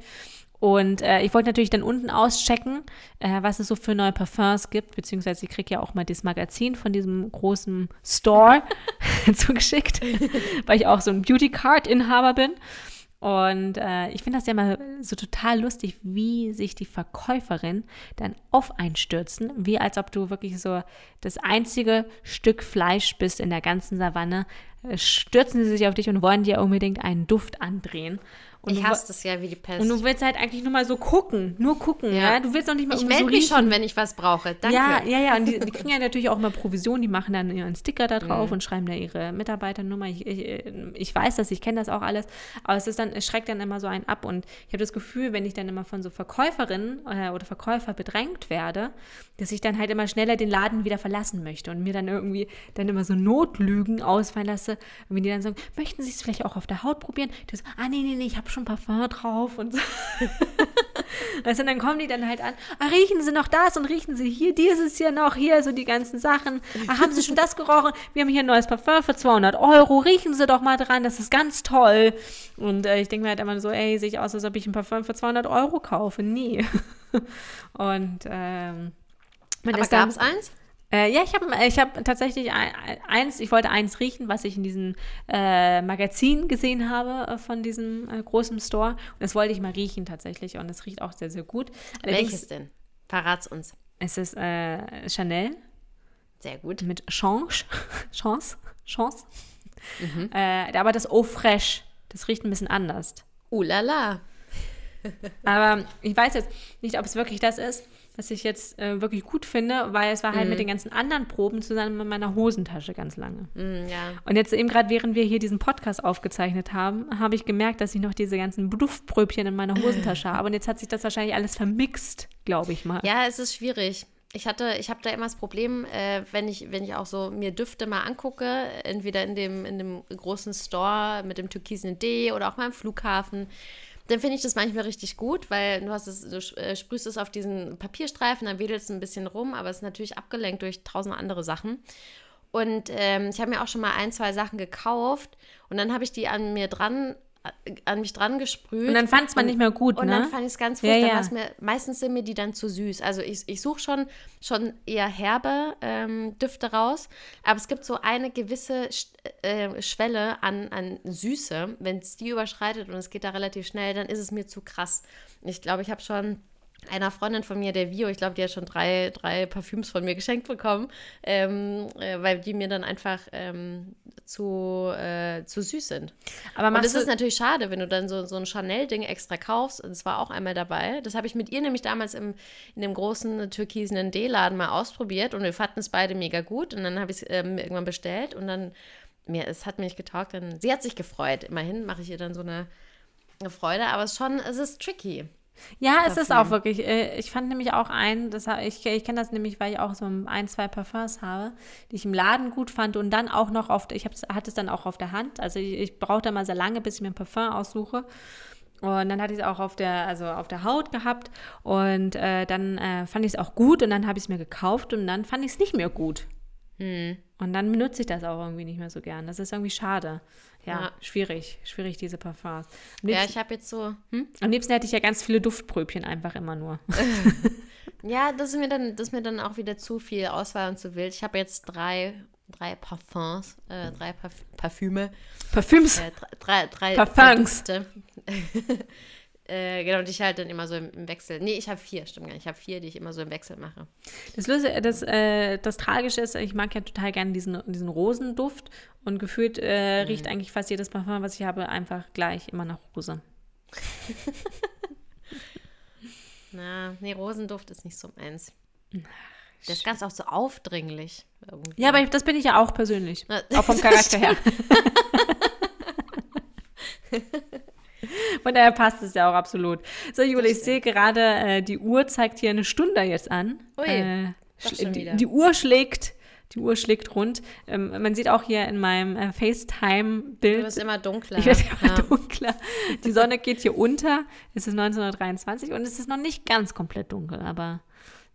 und äh, ich wollte natürlich dann unten auschecken, äh, was es so für neue Parfums gibt, beziehungsweise ich kriege ja auch mal das Magazin von diesem großen Store zugeschickt, weil ich auch so ein Beauty Card-Inhaber bin. Und äh, ich finde das ja mal so total lustig, wie sich die Verkäuferin dann auf einstürzen, wie als ob du wirklich so das einzige Stück Fleisch bist in der ganzen Savanne. Äh, stürzen sie sich auf dich und wollen dir unbedingt einen Duft andrehen. Und ich hasse das ja wie die Pest. Und du willst halt eigentlich nur mal so gucken, nur gucken, ja. ja? Du willst auch nicht mal Ich melde so mich schon, wenn ich was brauche. Danke. Ja, ja, ja. Und die, die kriegen ja natürlich auch mal Provision. Die machen dann ihren Sticker da drauf mhm. und schreiben da ihre Mitarbeiternummer. Ich, ich, ich weiß das, ich kenne das auch alles. Aber es ist dann, es schreckt dann immer so einen ab. Und ich habe das Gefühl, wenn ich dann immer von so Verkäuferinnen äh, oder Verkäufer bedrängt werde, dass ich dann halt immer schneller den Laden wieder verlassen möchte und mir dann irgendwie dann immer so Notlügen ausfallen lasse. Und wenn die dann sagen, möchten Sie es vielleicht auch auf der Haut probieren? Das, ah, nee, nee, nee, ich habe schon Parfum drauf und so. weißt du, dann kommen die dann halt an, ah, riechen Sie noch das und riechen Sie hier dieses hier noch, hier so die ganzen Sachen. Ah, haben Sie schon das gerochen? Wir haben hier ein neues Parfum für 200 Euro, riechen Sie doch mal dran, das ist ganz toll. Und äh, ich denke mir halt immer so, ey, sehe ich aus, als ob ich ein Parfum für 200 Euro kaufe. Nie. und, ähm, Aber gab es eins? Äh, ja, ich habe ich hab tatsächlich eins, ich wollte eins riechen, was ich in diesem äh, Magazin gesehen habe äh, von diesem äh, großen Store. Und das wollte ich mal riechen tatsächlich. Und es riecht auch sehr, sehr gut. Allerdings, Welches denn? Verrat's uns. Es ist äh, Chanel. Sehr gut. Mit Chance. Chance. Chance. Mhm. Äh, aber das Eau Fraiche, das riecht ein bisschen anders. Uh la la. Aber ich weiß jetzt nicht, ob es wirklich das ist was ich jetzt äh, wirklich gut finde, weil es war halt mm. mit mhm. den ganzen anderen Proben zusammen in meiner Hosentasche ganz lange. Mm, ja. Und jetzt eben gerade, während wir hier diesen Podcast aufgezeichnet haben, habe ich gemerkt, dass ich noch diese ganzen Duftpröbchen in meiner Hosentasche habe. Und jetzt hat sich das wahrscheinlich alles vermixt, glaube ich mal. Ja, es ist schwierig. Ich hatte, ich habe da immer das Problem, äh, wenn ich, wenn ich auch so mir Düfte mal angucke, entweder in dem, in dem großen Store mit dem türkisen D oder auch mal im Flughafen, dann finde ich das manchmal richtig gut, weil du hast es, du äh, sprühst es auf diesen Papierstreifen, dann wedelst du ein bisschen rum, aber es ist natürlich abgelenkt durch tausend andere Sachen. Und ähm, ich habe mir auch schon mal ein, zwei Sachen gekauft und dann habe ich die an mir dran an mich dran gesprüht. Und dann fand es man nicht mehr gut, und ne? Dann fand ich es ganz furchtbar. Ja, ja. Mir, meistens sind mir die dann zu süß. Also ich, ich suche schon, schon eher herbe ähm, Düfte raus, aber es gibt so eine gewisse äh, Schwelle an, an Süße. Wenn es die überschreitet und es geht da relativ schnell, dann ist es mir zu krass. Ich glaube, ich habe schon einer Freundin von mir, der Vio, ich glaube, die hat schon drei, drei Parfüms von mir geschenkt bekommen, ähm, äh, weil die mir dann einfach ähm, zu, äh, zu süß sind. Aber und das ist natürlich schade, wenn du dann so, so ein Chanel-Ding extra kaufst. Und das war auch einmal dabei. Das habe ich mit ihr nämlich damals im, in dem großen türkisen D-Laden mal ausprobiert und wir fanden es beide mega gut. Und dann habe ich es ähm, irgendwann bestellt und dann, mir, es hat mich getaugt. Dann, sie hat sich gefreut. Immerhin mache ich ihr dann so eine, eine Freude, aber es ist schon, es ist tricky. Ja, es ist auch wirklich. Äh, ich fand nämlich auch einen, das, ich, ich kenne das nämlich, weil ich auch so ein, zwei Parfums habe, die ich im Laden gut fand und dann auch noch auf, ich hatte es dann auch auf der Hand. Also ich, ich brauchte mal sehr lange, bis ich mir ein Parfum aussuche. Und dann hatte ich es auch auf der, also auf der Haut gehabt und äh, dann äh, fand ich es auch gut und dann habe ich es mir gekauft und dann fand ich es nicht mehr gut. Hm. Und dann benutze ich das auch irgendwie nicht mehr so gern. Das ist irgendwie schade. Ja, ja. schwierig. Schwierig, diese Parfums. Ja, ich habe jetzt so. Hm? Am liebsten hätte ich ja ganz viele Duftpröbchen einfach immer nur. ja, das ist, mir dann, das ist mir dann auch wieder zu viel Auswahl und zu wild. Ich habe jetzt drei, drei Parfums, äh, drei Parf Parfüme. Parfüms? Äh, drei, drei, Parfums. Drei Äh, genau, die ich halt dann immer so im, im Wechsel. Nee, ich habe vier, stimmt gar nicht. Ich habe vier, die ich immer so im Wechsel mache. Das, Löse, das, äh, das Tragische ist, ich mag ja total gerne diesen, diesen Rosenduft und gefühlt äh, mhm. riecht eigentlich fast jedes Parfum, was ich habe, einfach gleich immer nach Rose. Na, nee, Rosenduft ist nicht so meins. Der ist ganz auch so aufdringlich. Irgendwie. Ja, aber ich, das bin ich ja auch persönlich. Na, Auch vom das Charakter her. Von daher passt es ja auch absolut. So, Jule, ich sehe gerade, äh, die Uhr zeigt hier eine Stunde jetzt an. Ui, äh, die, die Uhr schlägt, die Uhr schlägt rund. Ähm, man sieht auch hier in meinem äh, Du FaceTime-Bild, wirst immer dunkler. ich werde immer ja. dunkler. Die Sonne geht hier unter. Es ist 1923 und es ist noch nicht ganz komplett dunkel, aber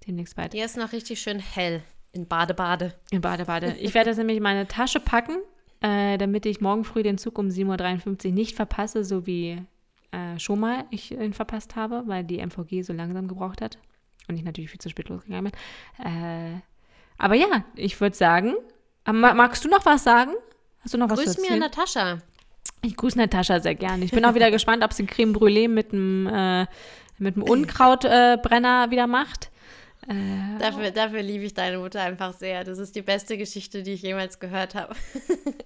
demnächst bald. Hier ist noch richtig schön hell in Bade-Bade. In Bade, Bade. Ich werde jetzt nämlich in meine Tasche packen, äh, damit ich morgen früh den Zug um 7.53 Uhr nicht verpasse, so wie äh, schon mal ich ihn verpasst habe, weil die MVG so langsam gebraucht hat und ich natürlich viel zu spät losgegangen bin. Äh, aber ja, ich würde sagen, äh, ma- magst du noch was sagen? Hast du noch was Grüß zu mir? Natascha. Ich grüße Natascha sehr gerne. Ich bin auch wieder gespannt, ob sie Creme Brûlée mit einem äh, mit einem Unkrautbrenner äh, wieder macht. Dafür, dafür liebe ich deine Mutter einfach sehr. Das ist die beste Geschichte, die ich jemals gehört habe.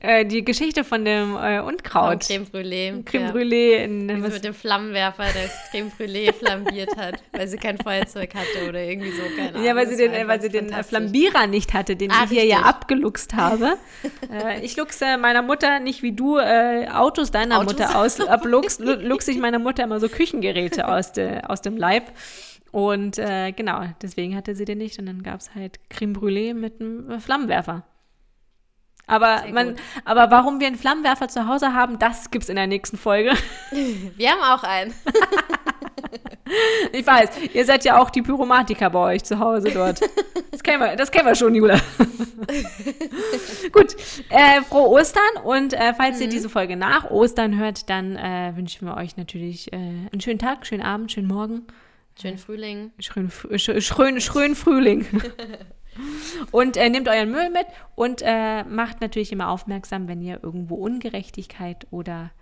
Äh, die Geschichte von dem äh, Von Unkraut. Creme Brûlée. Creme ja. Brûlée in, Wie sie mit dem Flammenwerfer das Creme Brûlée flambiert hat, weil sie kein Feuerzeug hatte oder irgendwie so, keine Ahnung. Ja, weil sie den, äh, weil sie den äh. Flambierer nicht hatte, den Ah, ich hier ja abgeluchst habe. äh, ich luchse meiner Mutter nicht wie du äh, Autos deiner Autos? Mutter aus. Abluchst, lu- luchse ich meiner Mutter immer so Küchengeräte aus, de, aus dem Leib. Und äh, genau, deswegen hatte sie den nicht. Und dann gab es halt Creme Brûlée mit einem äh, Flammenwerfer. Aber, man, aber warum wir einen Flammenwerfer zu Hause haben, das gibt's in der nächsten Folge. Wir haben auch einen. Ich weiß, ihr seid ja auch die Pyromatiker bei euch zu Hause dort. Das kennen wir, das kennen wir schon, Jula. Gut, äh, frohe Ostern und äh, falls ihr diese Folge nach Ostern hört, dann äh, wünschen wir euch natürlich äh, einen schönen Tag, schönen Abend, schönen Morgen, Schönen Frühling. schönen, Fr- sch- schön, schön Frühling. Und äh, nehmt euren Müll mit und äh, macht natürlich immer aufmerksam, wenn ihr irgendwo Ungerechtigkeit oder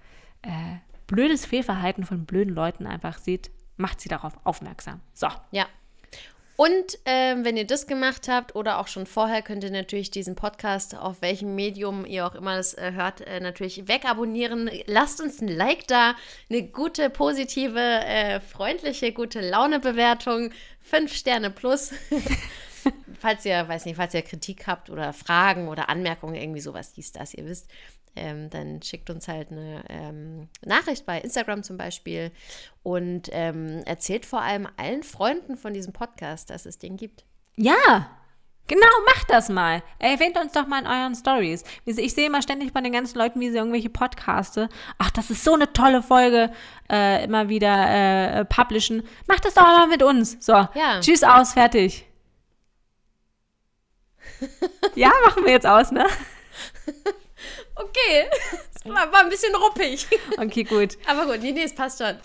äh, blödes Fehlverhalten von blöden Leuten einfach seht, macht sie darauf aufmerksam. So. Ja. Und ähm, wenn ihr das gemacht habt oder auch schon vorher, könnt ihr natürlich diesen Podcast, auf welchem Medium ihr auch immer das äh, hört, äh, natürlich wegabonnieren. Lasst uns ein Like da, eine gute, positive, äh, freundliche, gute Laune-Bewertung. Fünf Sterne plus. falls ihr, weiß nicht, falls ihr Kritik habt oder Fragen oder Anmerkungen, irgendwie sowas, dies, das, ihr wisst, ähm, dann schickt uns halt eine ähm, Nachricht bei Instagram zum Beispiel und ähm, erzählt vor allem allen Freunden von diesem Podcast, dass es den gibt. Ja, genau, macht das mal. Erwähnt uns doch mal in euren Stories. Ich sehe immer ständig bei den ganzen Leuten, wie sie irgendwelche Podcaste, ach, das ist so eine tolle Folge, äh, immer wieder äh, publishen. Macht das doch mal mit uns. So, Ja. tschüss, aus, fertig. ja, machen wir jetzt aus, ne? Okay, es war, war ein bisschen ruppig. Okay, gut. Aber gut, nee, nee, es passt schon.